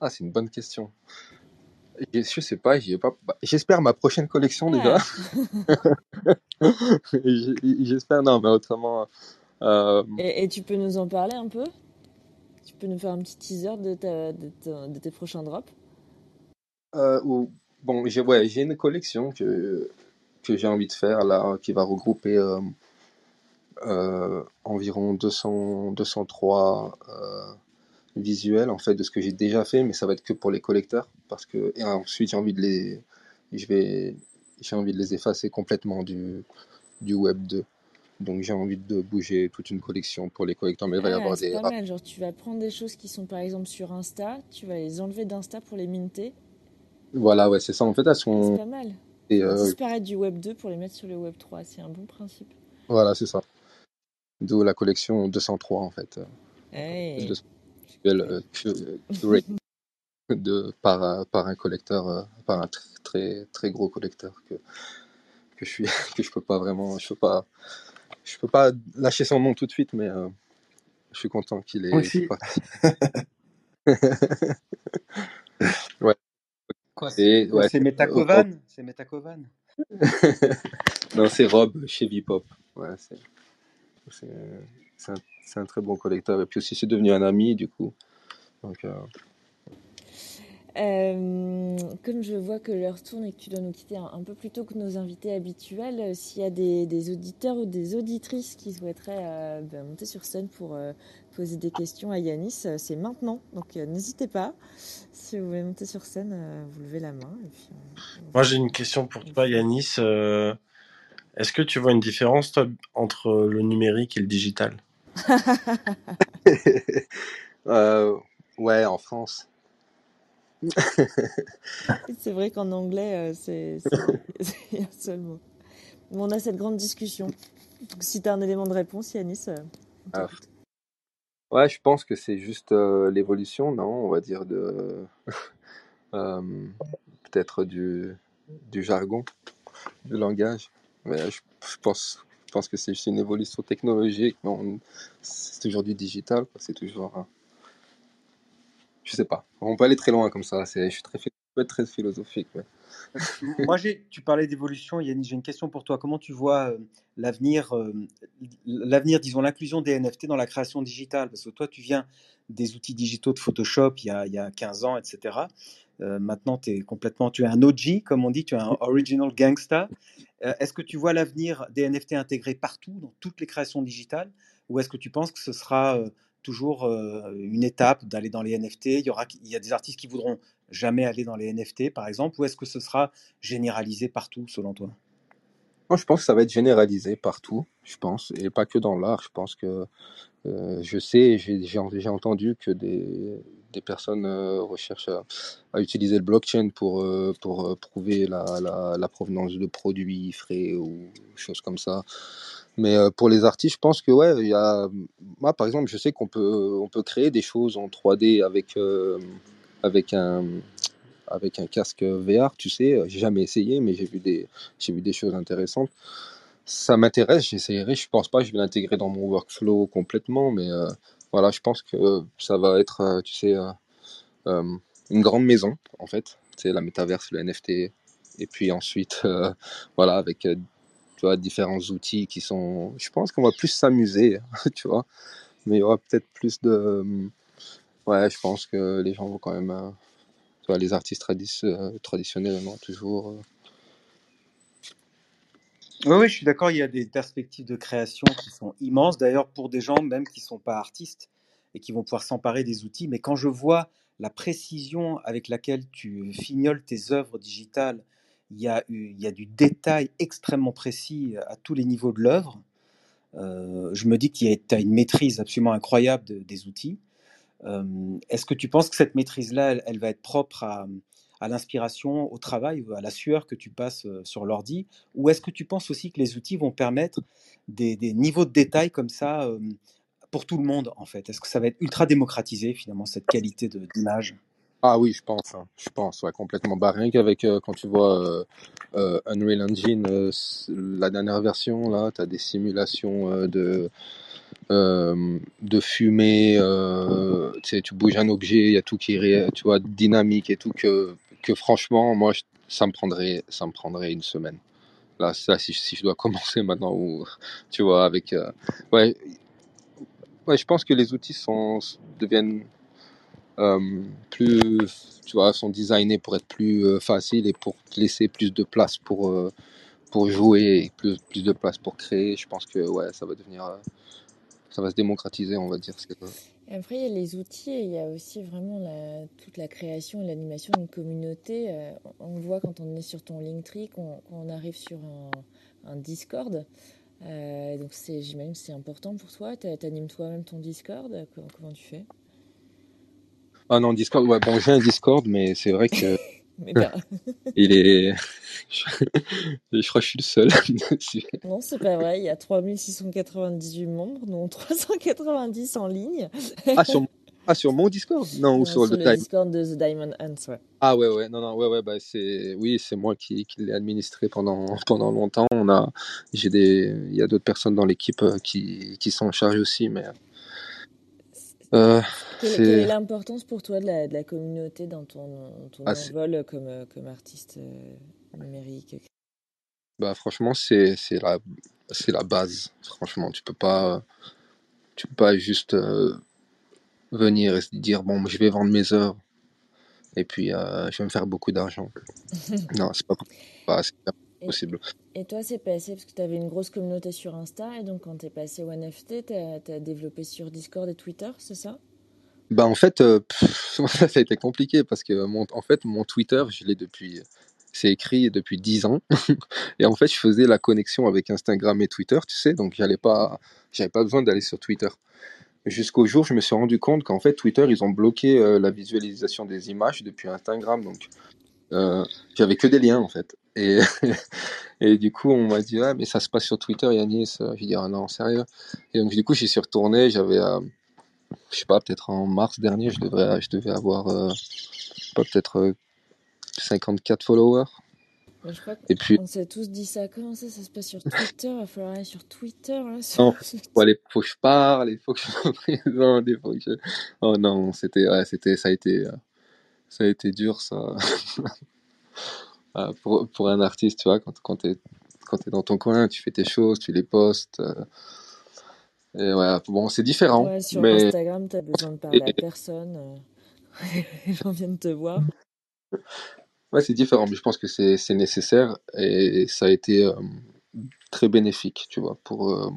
Ah, c'est une bonne question. Je, sais pas, j'y ai pas. bah, J'espère ma prochaine collection déjà. J'espère, non, mais autrement. euh, Et, et tu peux nous en parler un peu? Tu peux nous faire un petit teaser de, ta, de, ta- de tes prochains drops? Euh, ou- bon, j'ai ouais, une collection que, que j'ai envie de faire là, qui va regrouper euh, environ 200, 203 euh, visuels en fait de ce que j'ai déjà fait, mais ça va être que pour les collecteurs parce que et ensuite j'ai envie de les, je vais, j'ai envie de les effacer complètement du, du web 2. Donc j'ai envie de bouger toute une collection pour les collecteurs, mais il va y Ah, avoir c'est des pas mal. Genre, tu vas prendre des choses qui sont par exemple sur Insta, tu vas les enlever d'Insta pour les minter. voilà ouais c'est ça en fait elles C'est sont pas mal. et, euh, disparaître du Web 2 pour les mettre sur le Web 3. C'est un bon principe. voilà c'est ça. D'où la collection 203 en fait. Hey. de euh, de, par, un- par un collecteur, euh, par un tr- très, très gros collecteur que, que je suis, que je peux pas vraiment, je peux pas, je peux pas lâcher son nom tout de suite, mais euh, je suis content qu'il ait. Aussi. ouais. Quoi, Et, ouais, c'est Metakovan C'est Metakovan non, c'est Rob chez Vipop. Ouais, c'est, c'est, un, très bon collecteur. Et puis aussi, c'est devenu un ami, du coup. Donc, euh, Euh, comme je vois que l'heure tourne et que tu dois nous quitter un, un peu plus tôt que nos invités habituels, euh, s'il y a des, des auditeurs ou des auditrices qui souhaiteraient euh, ben, monter sur scène pour euh, poser des questions à Yanis, c'est maintenant. Donc euh, n'hésitez pas. Si vous voulez monter sur scène, euh, vous levez la main. Et puis, on- on- Moi, j'ai une question pour toi, Yanis. Est-ce que tu vois une différence, toi, entre le numérique et le digital? Euh, ouais, en France. C'est vrai qu'en anglais, euh, c'est un seul mot. Mais on a cette grande discussion. Donc, si tu as un élément de réponse, Yanis, euh, Ah. Ouais, je pense que c'est juste euh, l'évolution, non? On va dire de euh, peut-être du, du jargon, du langage. Mais je, pense, que c'est une évolution technologique. C'est toujours du digital. C'est toujours. euh, je sais pas. On peut aller très loin comme ça. Je suis très, très philosophique. Moi, tu parlais d'évolution, j'ai une question pour toi. Comment tu vois euh, l'avenir, euh, l'avenir, disons, l'inclusion des NFT dans la création digitale? Parce que toi, tu viens des outils digitaux de Photoshop il y a 15 ans, etc. Euh, maintenant, tu es complètement, tu es un OG, comme on dit, tu es un original gangsta. Euh, est-ce que tu vois l'avenir des NFT intégrés partout, dans toutes les créations digitales Ou est-ce que tu penses que ce sera euh, toujours une étape d'aller dans les NFT il y, aura, il y a des artistes qui voudront jamais aller dans les NFT, par exemple, ou est-ce que ce sera généralisé partout, selon toi? Moi, je pense que ça va être généralisé partout, je pense, et pas que dans l'art. Je pense que je sais, j'ai entendu que des, des personnes euh, recherchent à, utiliser le blockchain pour, euh, pour euh, prouver la, provenance de produits frais ou choses comme ça. Mais pour les artistes, je pense que ouais, il y moi par exemple, je sais qu'on peut, on peut créer des choses en 3D avec, avec un, avec un casque VR, tu sais. J'ai jamais essayé, mais j'ai vu des, j'ai vu des choses intéressantes. Ça m'intéresse, j'essayerai. Je pense pas je vais l'intégrer dans mon workflow complètement, mais voilà, je pense que ça va être, euh, tu sais, euh, euh, une grande maison, en fait. C'est la métaverse, le NFT. Et puis ensuite, euh, voilà, avec euh, tu vois, différents outils qui sont. Je pense qu'on va plus s'amuser, tu vois. Mais il y aura peut-être plus de. Ouais, je pense que les gens vont quand même. euh, tu vois, les artistes tradis- euh, traditionnels ont toujours. Oui, oui, je suis d'accord, il y a des perspectives de création qui sont immenses, d'ailleurs pour des gens même qui ne sont pas artistes et qui vont pouvoir s'emparer des outils. Mais quand je vois la précision avec laquelle tu fignoles tes œuvres digitales, il y a, du détail extrêmement précis à tous les niveaux de l'œuvre. Euh, je me dis que tu as une maîtrise absolument incroyable de- des outils. Euh, Est-ce que tu penses que cette maîtrise-là, elle va être propre à, à l'inspiration, au travail, à la sueur que tu passes sur l'ordi? Ou est-ce que tu penses aussi que les outils vont permettre des, niveaux de détail comme ça pour tout le monde, en fait? Est-ce que ça va être ultra démocratisé, finalement, cette qualité d'image? Ah oui, je pense, hein. je pense, ouais, complètement. Bah, rien qu'avec quand tu vois Unreal Engine, la dernière version, là, tu as des simulations de, de fumée, tu bouges un objet, il y a tout qui est, tu vois, dynamique et tout, que, que franchement, moi, ça me prendrait, ça me prendrait une semaine. Là, ça, si, je dois commencer maintenant, ou, tu vois, avec... euh, ouais, ouais, je pense que les outils sont, deviennent euh, plus, tu vois, sont designés pour être plus euh, faciles et pour laisser plus de place pour, pour jouer plus, plus de place pour créer. Je pense que ouais, ça va devenir, ça va se démocratiser, on va dire. Après, il y a les outils et il y a aussi vraiment la- toute la création et l'animation d'une communauté. Euh, on le voit quand on est sur ton Linktree, qu'on arrive sur un, un Discord. Euh, donc, c'est- j'imagine que c'est important pour toi. Tu animes toi-même ton Discord? Comment, comment tu fais? Ah non, Discord, ouais, bon, j'ai un Discord, mais c'est vrai que Mais il est, je crois que je suis le seul. Non, c'est pas vrai. Il y a 3698 membres, dont 390 en ligne. ah, sur, ah, sur mon Discord? Non, ou sur, sur le le Time? Discord de The Diamond Hunt, ouais. Ah ouais, ouais, non, non, ouais, ouais, bah c'est, oui, c'est moi qui, qui l'ai administré pendant, pendant longtemps. On a, j'ai des, il y a d'autres personnes dans l'équipe euh, qui, qui sont chargées aussi, mais, euh, Quelle, est l'importance pour toi de la, de la communauté dans ton, ton Ah, envol comme, comme artiste euh, numérique? Bah franchement, c'est, la, base. Franchement, tu peux pas, tu peux pas juste euh, venir et se dire bon, je vais vendre mes œuvres et puis euh, je vais me faire beaucoup d'argent. non, c'est pas, pas possible. et toi, c'est passé parce que tu avais une grosse communauté sur Insta et donc quand tu es passé au NFT, tu as, développé sur Discord et Twitter, c'est ça? Bah en fait, euh, pff, ça a été compliqué parce que mon, en fait mon Twitter, je l'ai depuis, c'est écrit depuis 10 ans et en fait je faisais la connexion avec Instagram et Twitter, tu sais, donc j'allais pas, j'avais pas besoin d'aller sur Twitter. Jusqu'au jour, je me suis rendu compte qu'en fait Twitter ils ont bloqué euh, la visualisation des images depuis Instagram, donc euh, j'avais que des liens en fait. Et, et du coup on m'a dit ah mais ça se passe sur Twitter Yanis, j'ai dit ah non sérieux. Et donc du coup j'y suis retourné, j'avais euh, je sais pas, peut-être en mars dernier, je devrais, je devais avoir, euh, je sais pas, peut-être euh, 54 followers. Mais Je crois Et puis, qu'on s'est tous dit ça. Comment ça, ça se passe sur Twitter? Il va falloir aller sur Twitter. Là, sur- non, faut, aller, faut que je parle, il faut que je il faut que je... Oh non, c'était, ouais, c'était, ça a été, euh, ça a été dur, ça. Ah, pour, pour un artiste, tu vois, quand, quand t'es, quand t'es dans ton coin, tu fais tes choses, tu les postes. euh, et ouais, bon, c'est différent, Ouais, sur mais Instagram, tu as besoin de parler à personne. euh, Les gens viennent te voir. ouais, c'est différent, mais je pense que c'est, c'est nécessaire et ça a été euh, très bénéfique, tu vois, pour, euh,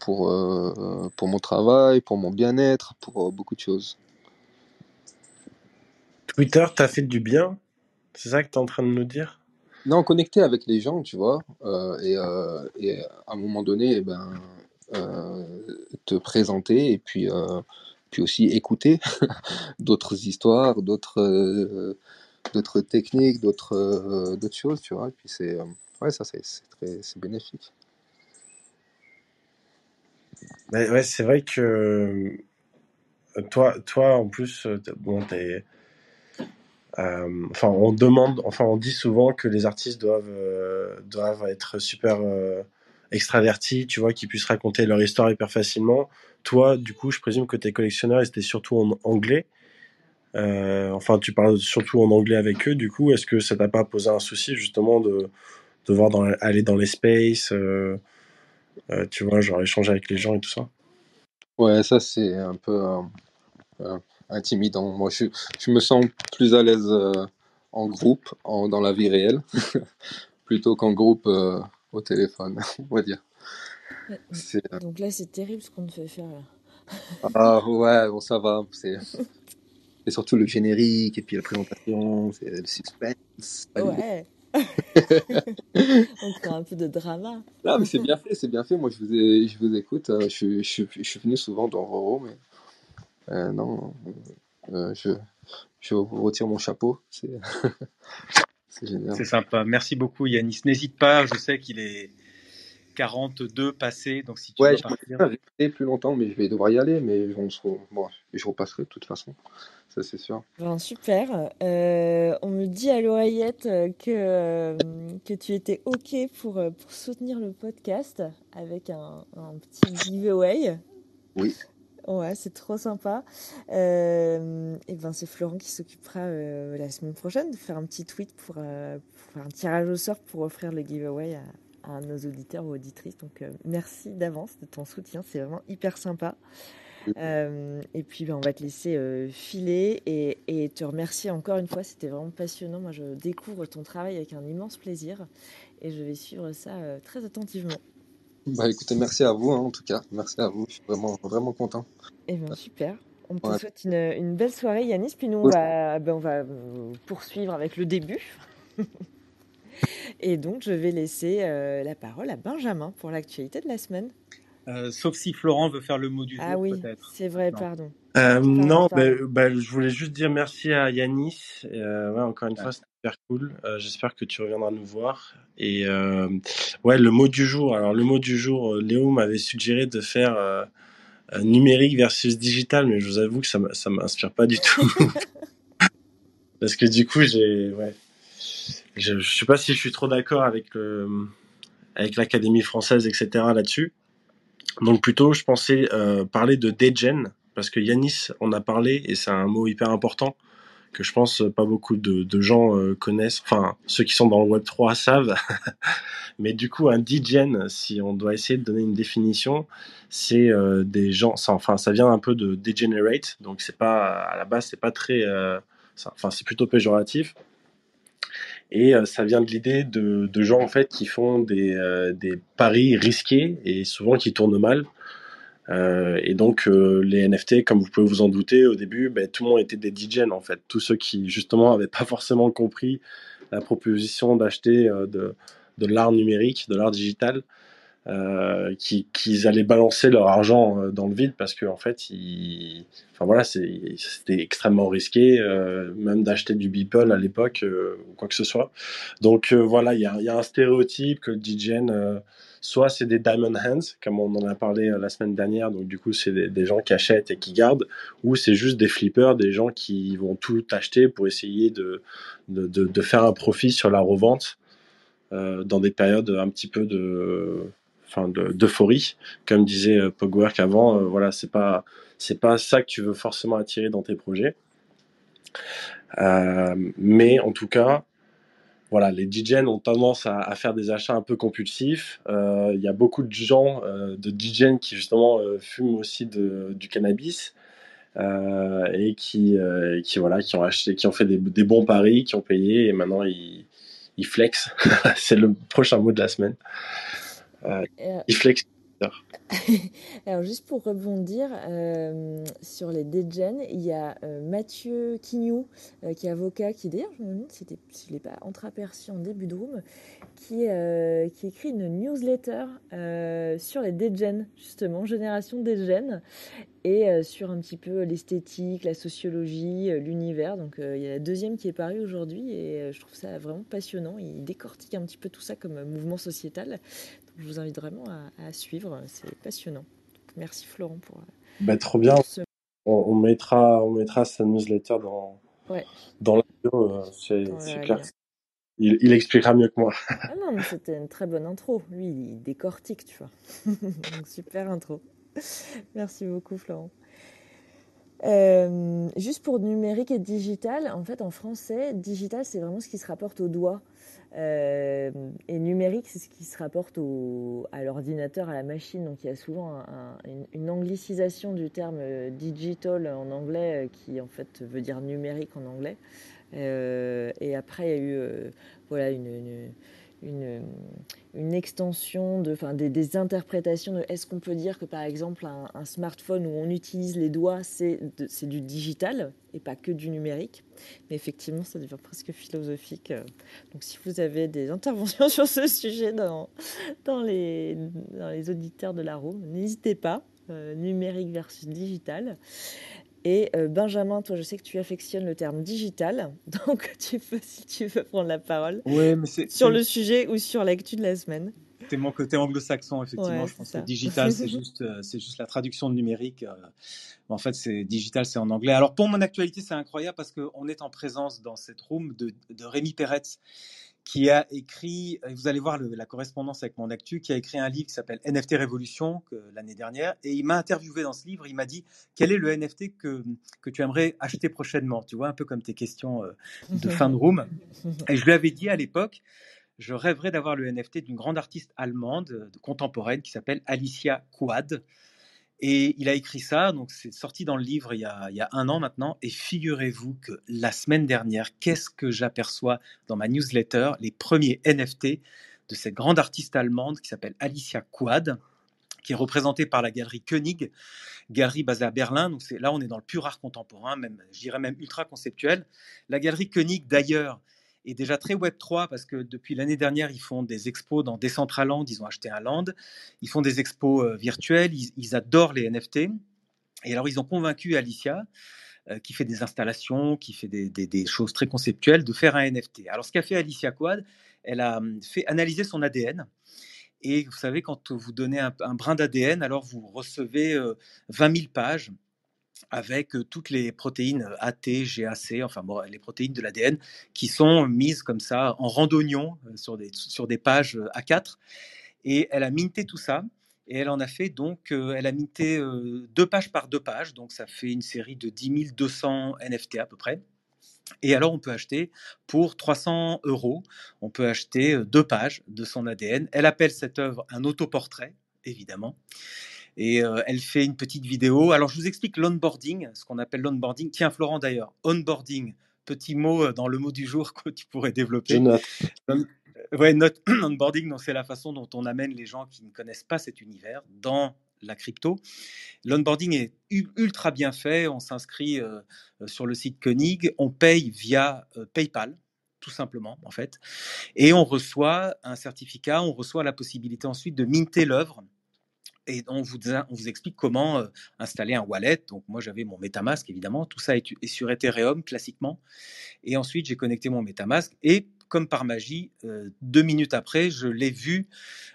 pour, euh, pour mon travail, pour mon bien-être, pour euh, beaucoup de choses. Twitter t'a fait du bien? C'est ça que tu es en train de nous dire? Non, connecter avec les gens, tu vois, euh, et, euh, et à un moment donné, eh ben, euh, te présenter et puis, puis aussi écouter d'autres histoires, d'autres d'autres techniques, d'autres d'autres choses, tu vois. Et puis c'est, ouais, ça c'est très, c'est bénéfique. Ouais, ouais, c'est vrai que toi, toi, en plus, t'es- bon, t'es Euh, enfin, on demande, enfin, on dit souvent que les artistes doivent, euh, doivent être super euh, extravertis, tu vois, qu'ils puissent raconter leur histoire hyper facilement. Toi, du coup, je présume que tes collectionneurs, ils étaient surtout en anglais. Enfin, tu parles surtout en anglais avec eux, du coup, est-ce que ça t'a pas posé un souci justement de devoir aller dans les spaces, tu vois, genre échanger avec les gens et tout ça? Ouais, ça c'est un peu intimidant. Moi, je, je me sens plus à l'aise euh, en groupe, en, dans la vie réelle, plutôt qu'en groupe euh, au téléphone, on va dire. Euh, Donc là, c'est terrible ce qu'on te fait faire là. ah ouais, bon, ça va. C'est et surtout le générique et puis la présentation, c'est le suspense. Ouais. On crée un peu de drama. Non, mais c'est bien fait, c'est bien fait. Moi, je vous, ai- je vous écoute. euh, je, je suis venu souvent dans Roro, mais euh, non, euh, je, je vous retire mon chapeau. C'est c'est génial. C'est sympa. Merci beaucoup, Yanis. N'hésite pas, je sais qu'il est 42 passé, donc si tu Ouais, je partir. rester plus longtemps, mais je vais devoir y aller. Mais on se re- bon, je repasserai de toute façon, ça c'est sûr. Ben, super. Euh, on me dit à l'oreillette euh, que, euh, que tu étais OK pour, euh, pour soutenir le podcast avec un, un petit giveaway. Oui. Ouais, c'est trop sympa. Euh, et ben, c'est Florent qui s'occupera euh, la semaine prochaine de faire un petit tweet pour, euh, pour faire un tirage au sort pour offrir le giveaway à, nos auditeurs ou auditrices. Donc, merci d'avance de ton soutien. C'est vraiment hyper sympa. Et puis, ben, on va te laisser filer et, et te remercier encore une fois. C'était vraiment passionnant. Moi, je découvre ton travail avec un immense plaisir et je vais suivre ça très attentivement. Bah écoutez, merci à vous hein, en tout cas. Merci à vous. Je suis vraiment vraiment content. Et bien, super. On te Ouais. souhaite une, une belle soirée, Yanis. Puis nous, on Ouais. va, ben, on va euh, poursuivre avec le début. et donc, je vais laisser euh, la parole à Benjamin pour l'actualité de la semaine. Euh, sauf si Florent veut faire le mot du jour, Ah oui, c'est vrai, Non. pardon. Euh, non, pardon. bah, bah, je voulais juste dire merci à Yanis. Euh, ouais, encore une Ouais. fois, c'était super cool. Euh, J'espère que tu reviendras nous voir. Et euh, ouais, le mot du jour. Alors, le mot du jour, euh, Léo m'avait suggéré de faire euh, numérique versus digital, mais je vous avoue que ça m'inspire pas du tout. Parce que du coup, j'ai, ouais, je, je sais pas si je suis trop d'accord avec avec l'Académie française, etc. là-dessus. Donc plutôt, je pensais parler de degen parce que Yanis en a parlé et c'est un mot hyper important que je pense euh, pas beaucoup de, gens euh, connaissent. Enfin, ceux qui sont dans le Web 3 savent. Mais du coup, un degen, si on doit essayer de donner une définition, c'est euh, des gens. enfin, ça vient un peu de degenerate, donc c'est pas à la base, c'est pas très. enfin, c'est plutôt péjoratif. Et ça vient de l'idée de, gens en fait qui font des paris risqués et souvent qui tournent mal. Euh, et donc euh, les NFT, comme vous pouvez vous en douter, au début, ben, tout le monde était des DJs en fait. Tous ceux qui justement avaient pas forcément compris la proposition d'acheter euh, de, de l'art numérique, de l'art digital, euh, qui qu'ils allaient balancer leur argent euh, dans le vide parce que en fait, enfin voilà, c'était extrêmement risqué, euh, même d'acheter du Beeple à l'époque ou quoi que ce soit. Donc voilà, il y a, y a un stéréotype que le DJN, soit c'est des diamond hands, comme on en a parlé euh, la semaine dernière, donc du coup c'est des, gens qui achètent et qui gardent, ou c'est juste des flippers, des gens qui vont tout acheter pour essayer de, de, faire un profit sur la revente euh, dans des périodes un petit peu de enfin de- d'euphorie. Comme disait euh, Pogwork avant euh, voilà c'est pas c'est pas ça que tu veux forcément attirer dans tes projets. Mais en tout cas voilà les DJs ont tendance à, à faire des achats un peu compulsifs. Euh, il y a beaucoup de gens euh, de DJs qui justement euh, fument aussi de, du cannabis et qui, qui voilà qui ont acheté qui ont fait des, des bons paris qui ont payé et maintenant ils ils flex c'est le prochain mot de la semaine. Euh, Euh, Alors, juste pour rebondir euh, sur les degen, il y a euh, Mathieu Quignou, euh, qui est avocat, qui d'ailleurs, je me demande si c'était- s'il n'est pas entreaperçu en début de room, qui, écrit une newsletter sur les degen, justement, génération degen, et sur un petit peu l'esthétique, la sociologie, l'univers. Donc, il y a la deuxième qui est parue aujourd'hui, et je trouve ça vraiment passionnant. Il décortique un petit peu tout ça comme mouvement sociétal. Je vous invite vraiment à, à suivre, c'est passionnant. Merci Florent pour, euh, bah, trop bien pour ce on, on mettra on mettra sa newsletter dans Ouais. dans la vidéo, euh, c'est clair. Il, il expliquera mieux que moi. Ah non, mais c'était une très bonne intro. Lui, il décortique, tu vois. Donc, super intro. Merci beaucoup, Florent. Euh, juste pour numérique et digital, en fait, en français, digital, c'est vraiment ce qui se rapporte au doigt. Euh, et numérique, c'est ce qui se rapporte au, à l'ordinateur, à la machine. Donc il y a souvent un- un- une, anglicisation du terme euh, digital en anglais, euh, qui en fait veut dire numérique en anglais. Et après, il y a eu voilà, une, une, extension de, enfin, des, des interprétations de est-ce qu'on peut dire que par exemple un, smartphone où on utilise les doigts, c'est du digital et pas que du numérique? Mais effectivement, ça devient presque philosophique. euh. Donc si vous avez des interventions sur ce sujet dans, dans, les, dans les auditeurs de la room, n'hésitez pas. euh, numérique versus digital. Et euh, Benjamin, toi, je sais que tu affectionnes le terme digital, donc tu peux, si tu veux prendre la parole Oui, mais c'est sur le sujet ou sur l'actu de la semaine. c'est mon côté anglo-saxon, effectivement. Ouais, je pense que digital, c'est juste, euh, c'est juste la traduction de numérique. euh, en fait, c'est digital, c'est en anglais. Alors, pour mon actualité, c'est incroyable parce qu'on est en présence dans cette room de, de Rémi Peretz, qui a écrit, et vous allez voir le- la correspondance avec mon actu, qui a écrit un livre qui s'appelle NFT Révolution l'année dernière. Et il m'a interviewé dans ce livre. Il m'a dit quel est le NFT que, que tu aimerais acheter prochainement? Tu vois, un peu comme tes questions euh, de fin de room. Et je lui avais dit à l'époque, je rêverais d'avoir le NFT d'une grande artiste allemande euh, contemporaine qui s'appelle Alicia Quad. Et il a écrit ça, donc c'est sorti dans le livre il y, a, un an maintenant. Et figurez-vous que la semaine dernière, qu'est-ce que j'aperçois dans ma newsletter Les premiers NFT de cette grande artiste allemande qui s'appelle Alicia Quad, qui est représentée par la galerie Koenig, galerie basée à Berlin. Donc là, on est dans le pur art contemporain, même, je dirais même ultra conceptuel. La galerie Koenig, d'ailleurs, est déjà très Web3 parce que depuis l'année dernière, ils font des expos dans Decentraland, ils ont acheté un land, ils font des expos euh, virtuelles, ils, adorent les NFT. Et alors, ils ont convaincu Alicia, euh, qui fait des installations, qui fait des, choses très conceptuelles, de faire un NFT. Alors, ce qu'a fait Alicia Quad, elle a hum, fait analyser son ADN. Et vous savez, quand vous donnez un, brin d'ADN, alors vous recevez euh, 20 000 pages avec toutes les protéines AT, GAC, enfin les protéines de l'ADN qui sont mises comme ça en randonnion sur des, pages euh, A4. Et elle a minté tout ça. Et elle en a fait donc, elle a minté deux pages par deux pages. Donc ça fait une série de 10 200 NFT à peu près. Et alors, on peut acheter pour 300 euros, on peut acheter deux pages de son ADN. Elle appelle cette œuvre un autoportrait, évidemment. Et euh, elle fait une petite vidéo. Alors, je vous explique l'onboarding, ce qu'on appelle l'onboarding. Tiens, Florent, d'ailleurs, onboarding, petit mot euh, dans le mot du jour que tu pourrais Je développer. note. On- Ouais, note onboarding, c'est la façon dont on amène les gens qui ne connaissent pas cet univers dans la crypto. L'onboarding est ultra bien fait. On s'inscrit euh, euh, sur le site Koenig, on paye via euh, PayPal, tout simplement en fait, et on reçoit un certificat. On reçoit la possibilité ensuite de minter l'œuvre. Et on vous, explique comment euh, installer un wallet. Donc moi j'avais mon MetaMask évidemment. Tout ça est, sur Ethereum classiquement. Et ensuite j'ai connecté mon MetaMask et comme par magie, euh, deux minutes après, je l'ai vu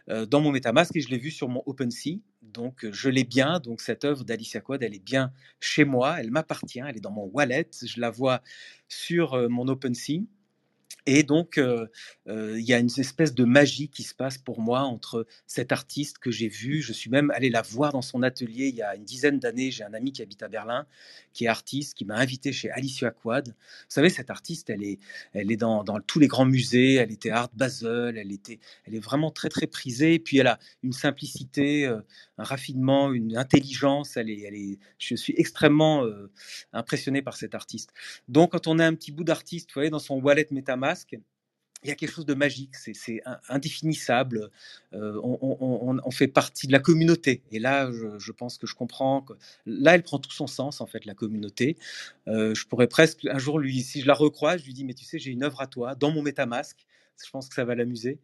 euh, dans mon MetaMask et je l'ai vu sur mon OpenSea. Donc je l'ai bien. Donc cette œuvre d'Alicia Quad, elle est bien chez moi. Elle m'appartient. Elle est dans mon wallet. Je la vois sur mon OpenSea. Et donc, euh, euh, il y a une espèce de magie qui se passe pour moi entre cet artiste que j'ai vu. Je suis même allé la voir dans son atelier il y a une dizaine d'années. J'ai un ami qui habite à Berlin, qui est artiste, qui m'a invité chez Alicia Quad. Vous savez, cette artiste, elle est, elle est dans, tous les grands musées. Elle était Art Basel. Elle, était, elle est vraiment très, très prisée. Et puis, elle a une simplicité, euh, un raffinement, une intelligence. Elle est, elle est, je suis extrêmement euh, impressionné par cette artiste. Donc, quand on a un petit bout d'artiste, vous voyez, dans son wallet MetaMask, il y a quelque chose de magique, c'est, c'est in- indéfinissable. Euh, on, on- on- fait partie de la communauté. Et là, je, je pense que je comprends là, elle prend tout son sens, en fait, la communauté. Euh, je pourrais presque un jour lui, si je la recroise, je lui dis, mais tu sais, j'ai une œuvre à toi dans mon MetaMask. Je pense que ça va l'amuser.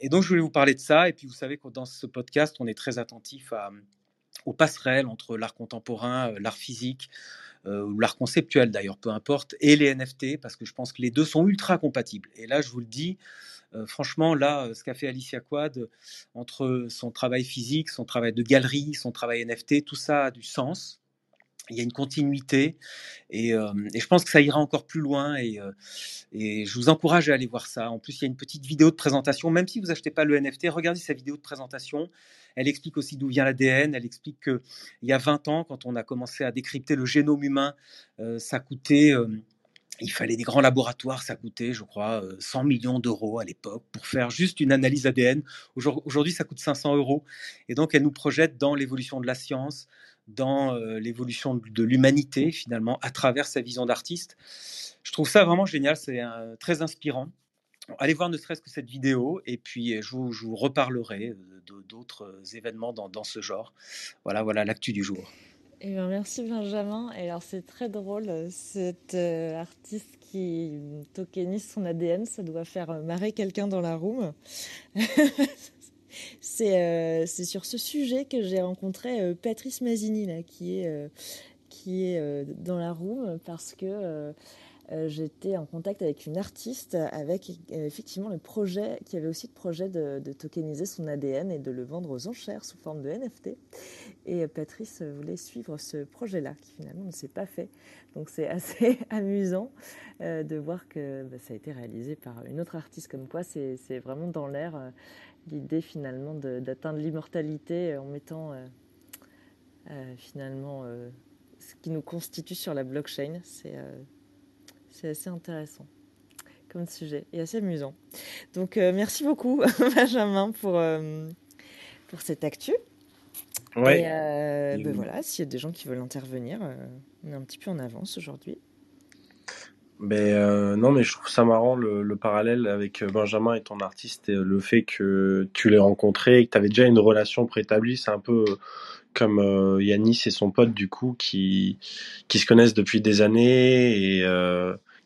Et donc, je voulais vous parler de ça. Et puis, vous savez que dans ce podcast, on est très attentif aux passerelles entre l'art contemporain, l'art physique, ou l'art conceptuel d'ailleurs, peu importe, et les NFT, parce que je pense que les deux sont ultra compatibles. Et là, je vous le dis, franchement, là, ce qu'a fait Alicia Quad, entre son travail physique, son travail de galerie, son travail NFT, tout ça a du sens. Il y a une continuité et, euh, et, je pense que ça ira encore plus loin et, euh, et, je vous encourage à aller voir ça. En plus, il y a une petite vidéo de présentation, même si vous achetez pas le NFT, regardez sa vidéo de présentation. Elle explique aussi d'où vient l'ADN. Elle explique qu'il y a 20 ans, quand on a commencé à décrypter le génome humain, euh, ça coûtait il fallait des grands laboratoires, ça coûtait, je crois, 100 millions d'euros à l'époque pour faire juste une analyse ADN. Aujourd'hui, ça coûte 500 euros. Et donc, elle nous projette dans l'évolution de la science, dans l'évolution de l'humanité, finalement, à travers sa vision d'artiste. Je trouve ça vraiment génial, c'est très inspirant. Allez voir ne serait-ce que cette vidéo, et puis je vous, reparlerai d'autres événements dans, ce genre. Voilà, voilà l'actu du jour. Eh merci Benjamin. Et alors c'est très drôle, cet artiste qui tokenise son ADN, ça doit faire marrer quelqu'un dans la room. c'est sur ce sujet que j'ai rencontré Patrice Mazini, là, qui est, qui est dans la room, parce que euh, j'étais en contact avec une artiste avec euh, effectivement le projet, qui avait aussi le projet de, tokeniser son ADN et de le vendre aux enchères sous forme de NFT. Et Patrice voulait suivre ce projet-là, qui finalement ne s'est pas fait. Donc c'est assez amusant euh, de voir que bah, ça a été réalisé par une autre artiste comme quoi. C'est vraiment dans l'air l'idée finalement d'atteindre l'immortalité en mettant finalement ce qui nous constitue sur la blockchain. C'est assez intéressant comme sujet et assez amusant. Donc euh, merci beaucoup Benjamin pour, euh, pour cette actu. Ouais. Et, euh, ben voilà, s'il y a des gens qui veulent intervenir, on est un petit peu en avance aujourd'hui. Ben, non, mais je trouve ça marrant le, le, parallèle avec Benjamin et ton artiste et le fait que tu l'aies rencontré et que tu avais déjà une relation préétablie. C'est un peu comme Yanis et son pote, du coup, qui, qui se connaissent depuis des années et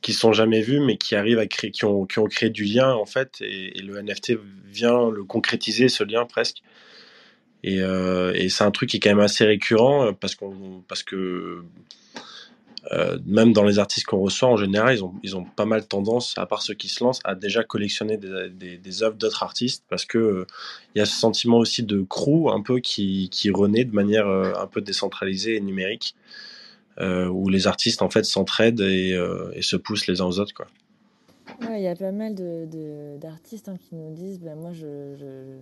qui sont jamais vus, mais qui arrivent à créer, qui ont, qui ont créé du lien en fait, et, le NFT vient le concrétiser ce lien presque. Et, euh, et c'est un truc qui est quand même assez récurrent parce qu'on, parce que euh, même dans les artistes qu'on reçoit en général, ils ont, ils ont pas mal tendance, à part ceux qui se lancent, à déjà collectionner des, des, œuvres d'autres artistes parce que il y a ce sentiment aussi de crew un peu qui, qui renaît de manière euh, un peu décentralisée et numérique euh, où les artistes en fait s'entraident et, euh, se poussent les uns aux autres quoi. Il y a pas mal d'artistes hein, qui nous disent ben moi je,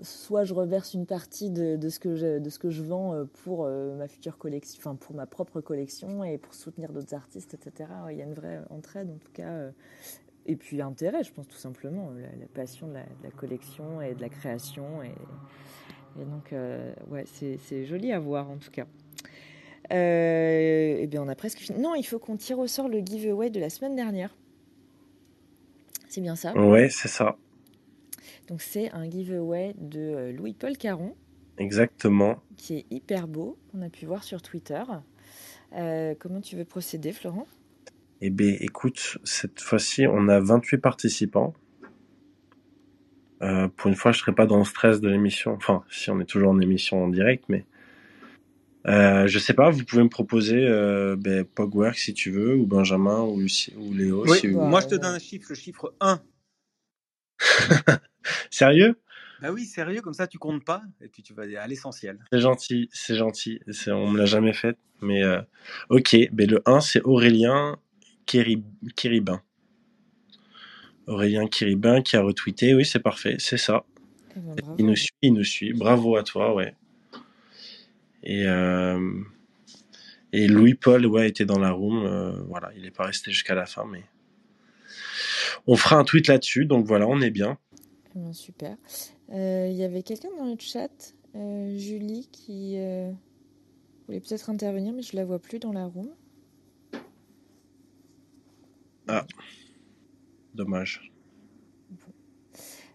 soit je reverse une partie de, ce que je, de ce que je vends euh, pour euh, ma future collection, enfin pour ma propre collection et pour soutenir d'autres artistes, etc. Il y a une vraie entraide en tout cas. Euh, et puis intérêt, je pense tout simplement, la, passion de la, collection et de la création. Et, donc, ouais, c'est joli à voir en tout cas. Euh, bien, on a presque fini. Non, il faut qu'on tire au sort le giveaway de la semaine dernière. C'est bien ça? Ouais, c'est ça. Donc, c'est un giveaway de euh, Louis-Paul Caron. Exactement. Qui est hyper beau, qu'on a pu voir sur Twitter. Euh, comment tu veux procéder, Florent? Eh bien, écoute, cette fois-ci, on a 28 participants. Euh, pour une fois, je ne serai pas dans le stress de l'émission. Enfin, si on est toujours en émission en direct, mais euh, je sais pas, vous pouvez me proposer euh, ben, Pogwork si tu veux, ou Benjamin, ou, Lucie, ou Léo. Oui, si moi je te donne un chiffre, le chiffre 1. sérieux? Bah oui, sérieux, comme ça tu comptes pas, et puis tu vas à l'essentiel. C'est gentil, c'est gentil, on me l'a jamais fait, mais euh, ok, ben, le 1 c'est Aurélien Kiribin. Aurélien Kiribin qui a retweeté, oui c'est parfait, c'est ça. Eh ben, il nous suit, il nous suit, bravo à toi, ouais. Et, euh, et Louis-Paul ouais, était dans la room. Euh, voilà, il n'est pas resté jusqu'à la fin, mais on fera un tweet là-dessus. Donc voilà, on est bien. Super. Euh, il y avait quelqu'un dans le chat, Julie, qui voulait peut-être intervenir, mais je la vois plus dans la room. Ah, dommage.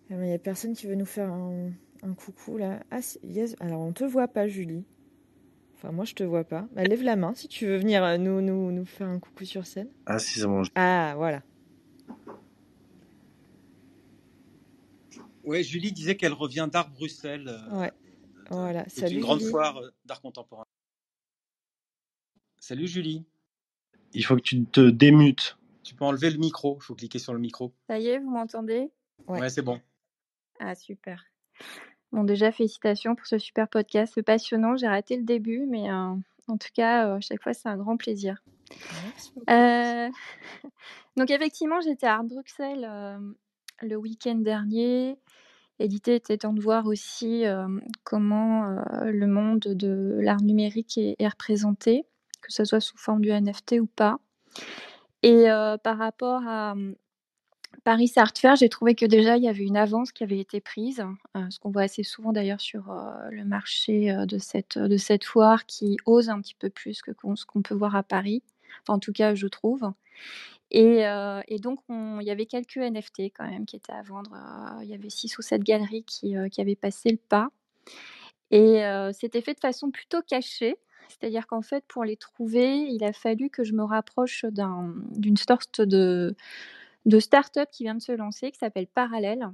Il n'y a personne qui veut nous faire un, coucou là. Ah, yes. alors on te voit pas, Julie. Enfin, moi, je te vois pas. Bah, lève la main si tu veux venir euh, nous, nous, nous faire un coucou sur scène. Ah, si, c'est bon. Ah, voilà. Ouais, Julie disait qu'elle revient d'Art Bruxelles. Euh, ouais, voilà. C'est une grande foire euh, d'art contemporain. Salut Julie. Il faut que tu te démutes. Tu peux enlever le micro, il faut cliquer sur le micro. Ça y est, vous m'entendez? Ouais, ouais c'est bon. Ah, super. Bon, déjà, félicitations pour ce super podcast passionnant. J'ai raté le début, mais euh, En tout cas, euh, chaque fois, c'est un grand plaisir. Merci beaucoup. Euh, donc effectivement, j'étais à Art Bruxelles euh, le week-end dernier. L'idée était de voir aussi comment le monde de l'art numérique est, représenté, que ce soit sous forme du NFT ou pas. Et par rapport à hum, Paris Art Fair, j'ai trouvé que déjà il y avait une avance qui avait été prise, euh, ce qu'on voit assez souvent d'ailleurs sur le marché de cette, de cette foire qui ose un petit peu plus que ce qu'on peut voir à Paris. En tout cas, je trouve. Et, euh, et donc, on- il y avait quelques NFT quand même qui étaient à vendre. euh, il y avait six ou sept galeries qui, euh, qui avaient passé le pas. Et c'était fait de façon plutôt cachée. C'est-à-dire qu'en fait, pour les trouver, il a fallu que je me rapproche d'un- d'une sorte de, de start-up qui vient de se lancer, qui s'appelle Parallèle,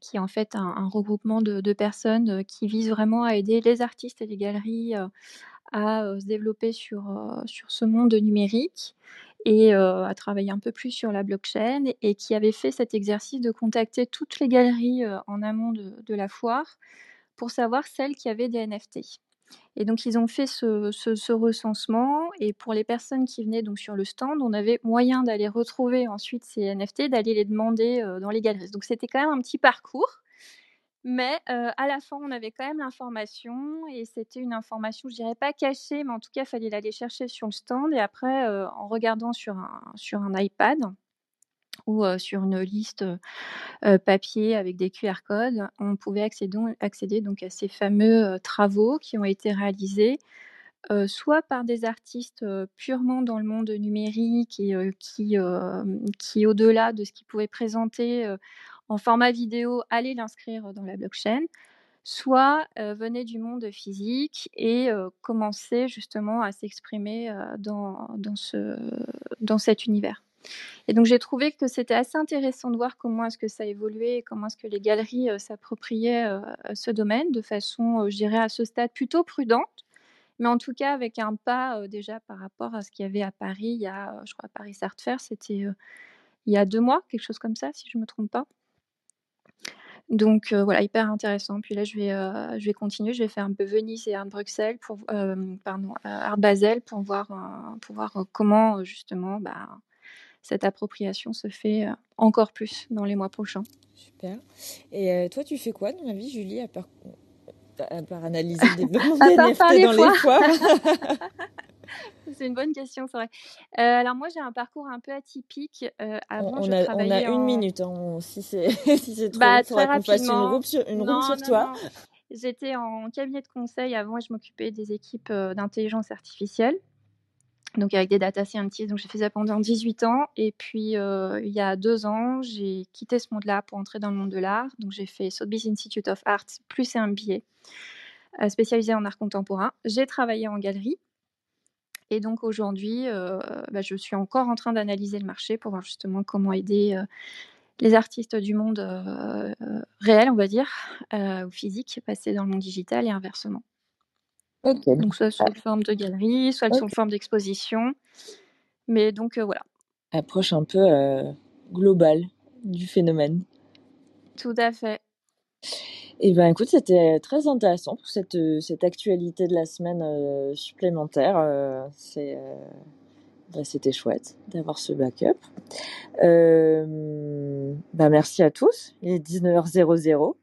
qui est en fait un, regroupement de, de personnes qui vise vraiment à aider les artistes et les galeries à se développer sur, sur ce monde numérique et euh, à travailler un peu plus sur la blockchain et qui avait fait cet exercice de contacter toutes les galeries euh, en amont de, la foire pour savoir celles qui avaient des NFT. Et donc ils ont fait ce recensement et pour les personnes qui venaient donc sur le stand, on avait moyen d'aller retrouver ensuite ces NFT, d'aller les demander euh, dans les galeries. Donc c'était quand même un petit parcours. Mais à la fin, on avait quand même l'information et c'était une information, je dirais pas cachée, mais en tout cas, il fallait l'aller chercher sur le stand et après, en regardant sur un, sur un iPad ou sur une liste papier avec des QR codes, on pouvait accéder, donc à ces fameux travaux qui ont été réalisés soit par des artistes purement dans le monde numérique et qui, qui au-delà de ce qu'ils pouvaient présenter en format vidéo, allaient l'inscrire dans la blockchain, soit euh, venaient du monde physique et euh, commençaient justement à s'exprimer euh, dans, dans, ce, dans cet univers. Et donc j'ai trouvé que c'était assez intéressant de voir comment est-ce que ça évoluait et comment est-ce que les galeries euh, s'appropriaient euh, ce domaine de façon, euh, je dirais, à ce stade plutôt prudente, mais en tout cas avec un pas euh, déjà par rapport à ce qu'il y avait à Paris, il y a, euh, je crois, Paris Art Fair, c'était euh, il y a deux mois, quelque chose comme ça, si je ne me trompe pas. Donc euh, voilà, hyper intéressant. Puis là, je vais, euh, je vais continuer, je vais faire un peu Venise et Art Bruxelles, pour, euh, pardon, Art Basel pour voir, pour voir comment justement bah, cette appropriation se fait encore plus dans les mois prochains. Super. Et toi, tu fais quoi dans la vie, Julie, à part, à part analyser des part NFT dans les foires C'est une bonne question, c'est vrai. Euh, alors moi, j'ai un parcours un peu atypique. Euh, avant, on, je a, on a une en... minute. hein, on- si c'est si trop, Bah, faudra très qu'on fasse une room sur, une non, toi. J'étais en cabinet de conseil avant et je m'occupais des équipes euh, d'intelligence artificielle. Donc avec des data scientists, donc j'ai fait ça pendant 18 ans. Et puis euh, il y a deux ans, j'ai quitté ce monde-là pour entrer dans le monde de l'art. Donc j'ai fait Sotheby's Institute of Art plus un billet spécialisé en art contemporain. J'ai travaillé en galerie. Et donc aujourd'hui, euh, bah, je suis encore en train d'analyser le marché pour voir justement comment aider euh, les artistes du monde euh, réel, on va dire, euh, ou physique, passer dans le monde digital et inversement. Ok. Donc soit sous forme de galerie, soit sous forme d'exposition. Mais donc euh, voilà, Approche un peu globale du phénomène. tout à fait. Eh ben, écoute, c'était très intéressant pour cette, euh, cette actualité de la semaine euh, supplémentaire. euh, c'est, euh, bah, c'était chouette d'avoir ce backup. Euh, bah, merci à tous. Il est 19h00.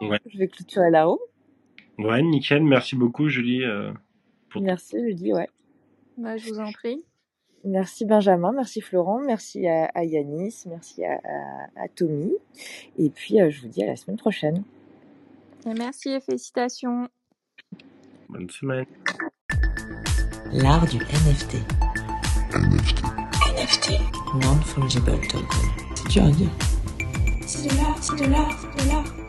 Ouais. Je vais clôturer room. Ouais, nickel. Merci beaucoup, Julie. euh, pour Merci, Julie. Ouais. Bah, je vous en prie. Merci Benjamin, merci Florent, merci à, à Yanis, merci à, à, à Tommy. Et puis, euh, je vous dis à la semaine prochaine. Et merci et félicitations. Bonne semaine. L'art du NFT. NFT. Non-fungible token. C'est dur à dire. C'est de l'art, c'est de l'art, c'est de l'art.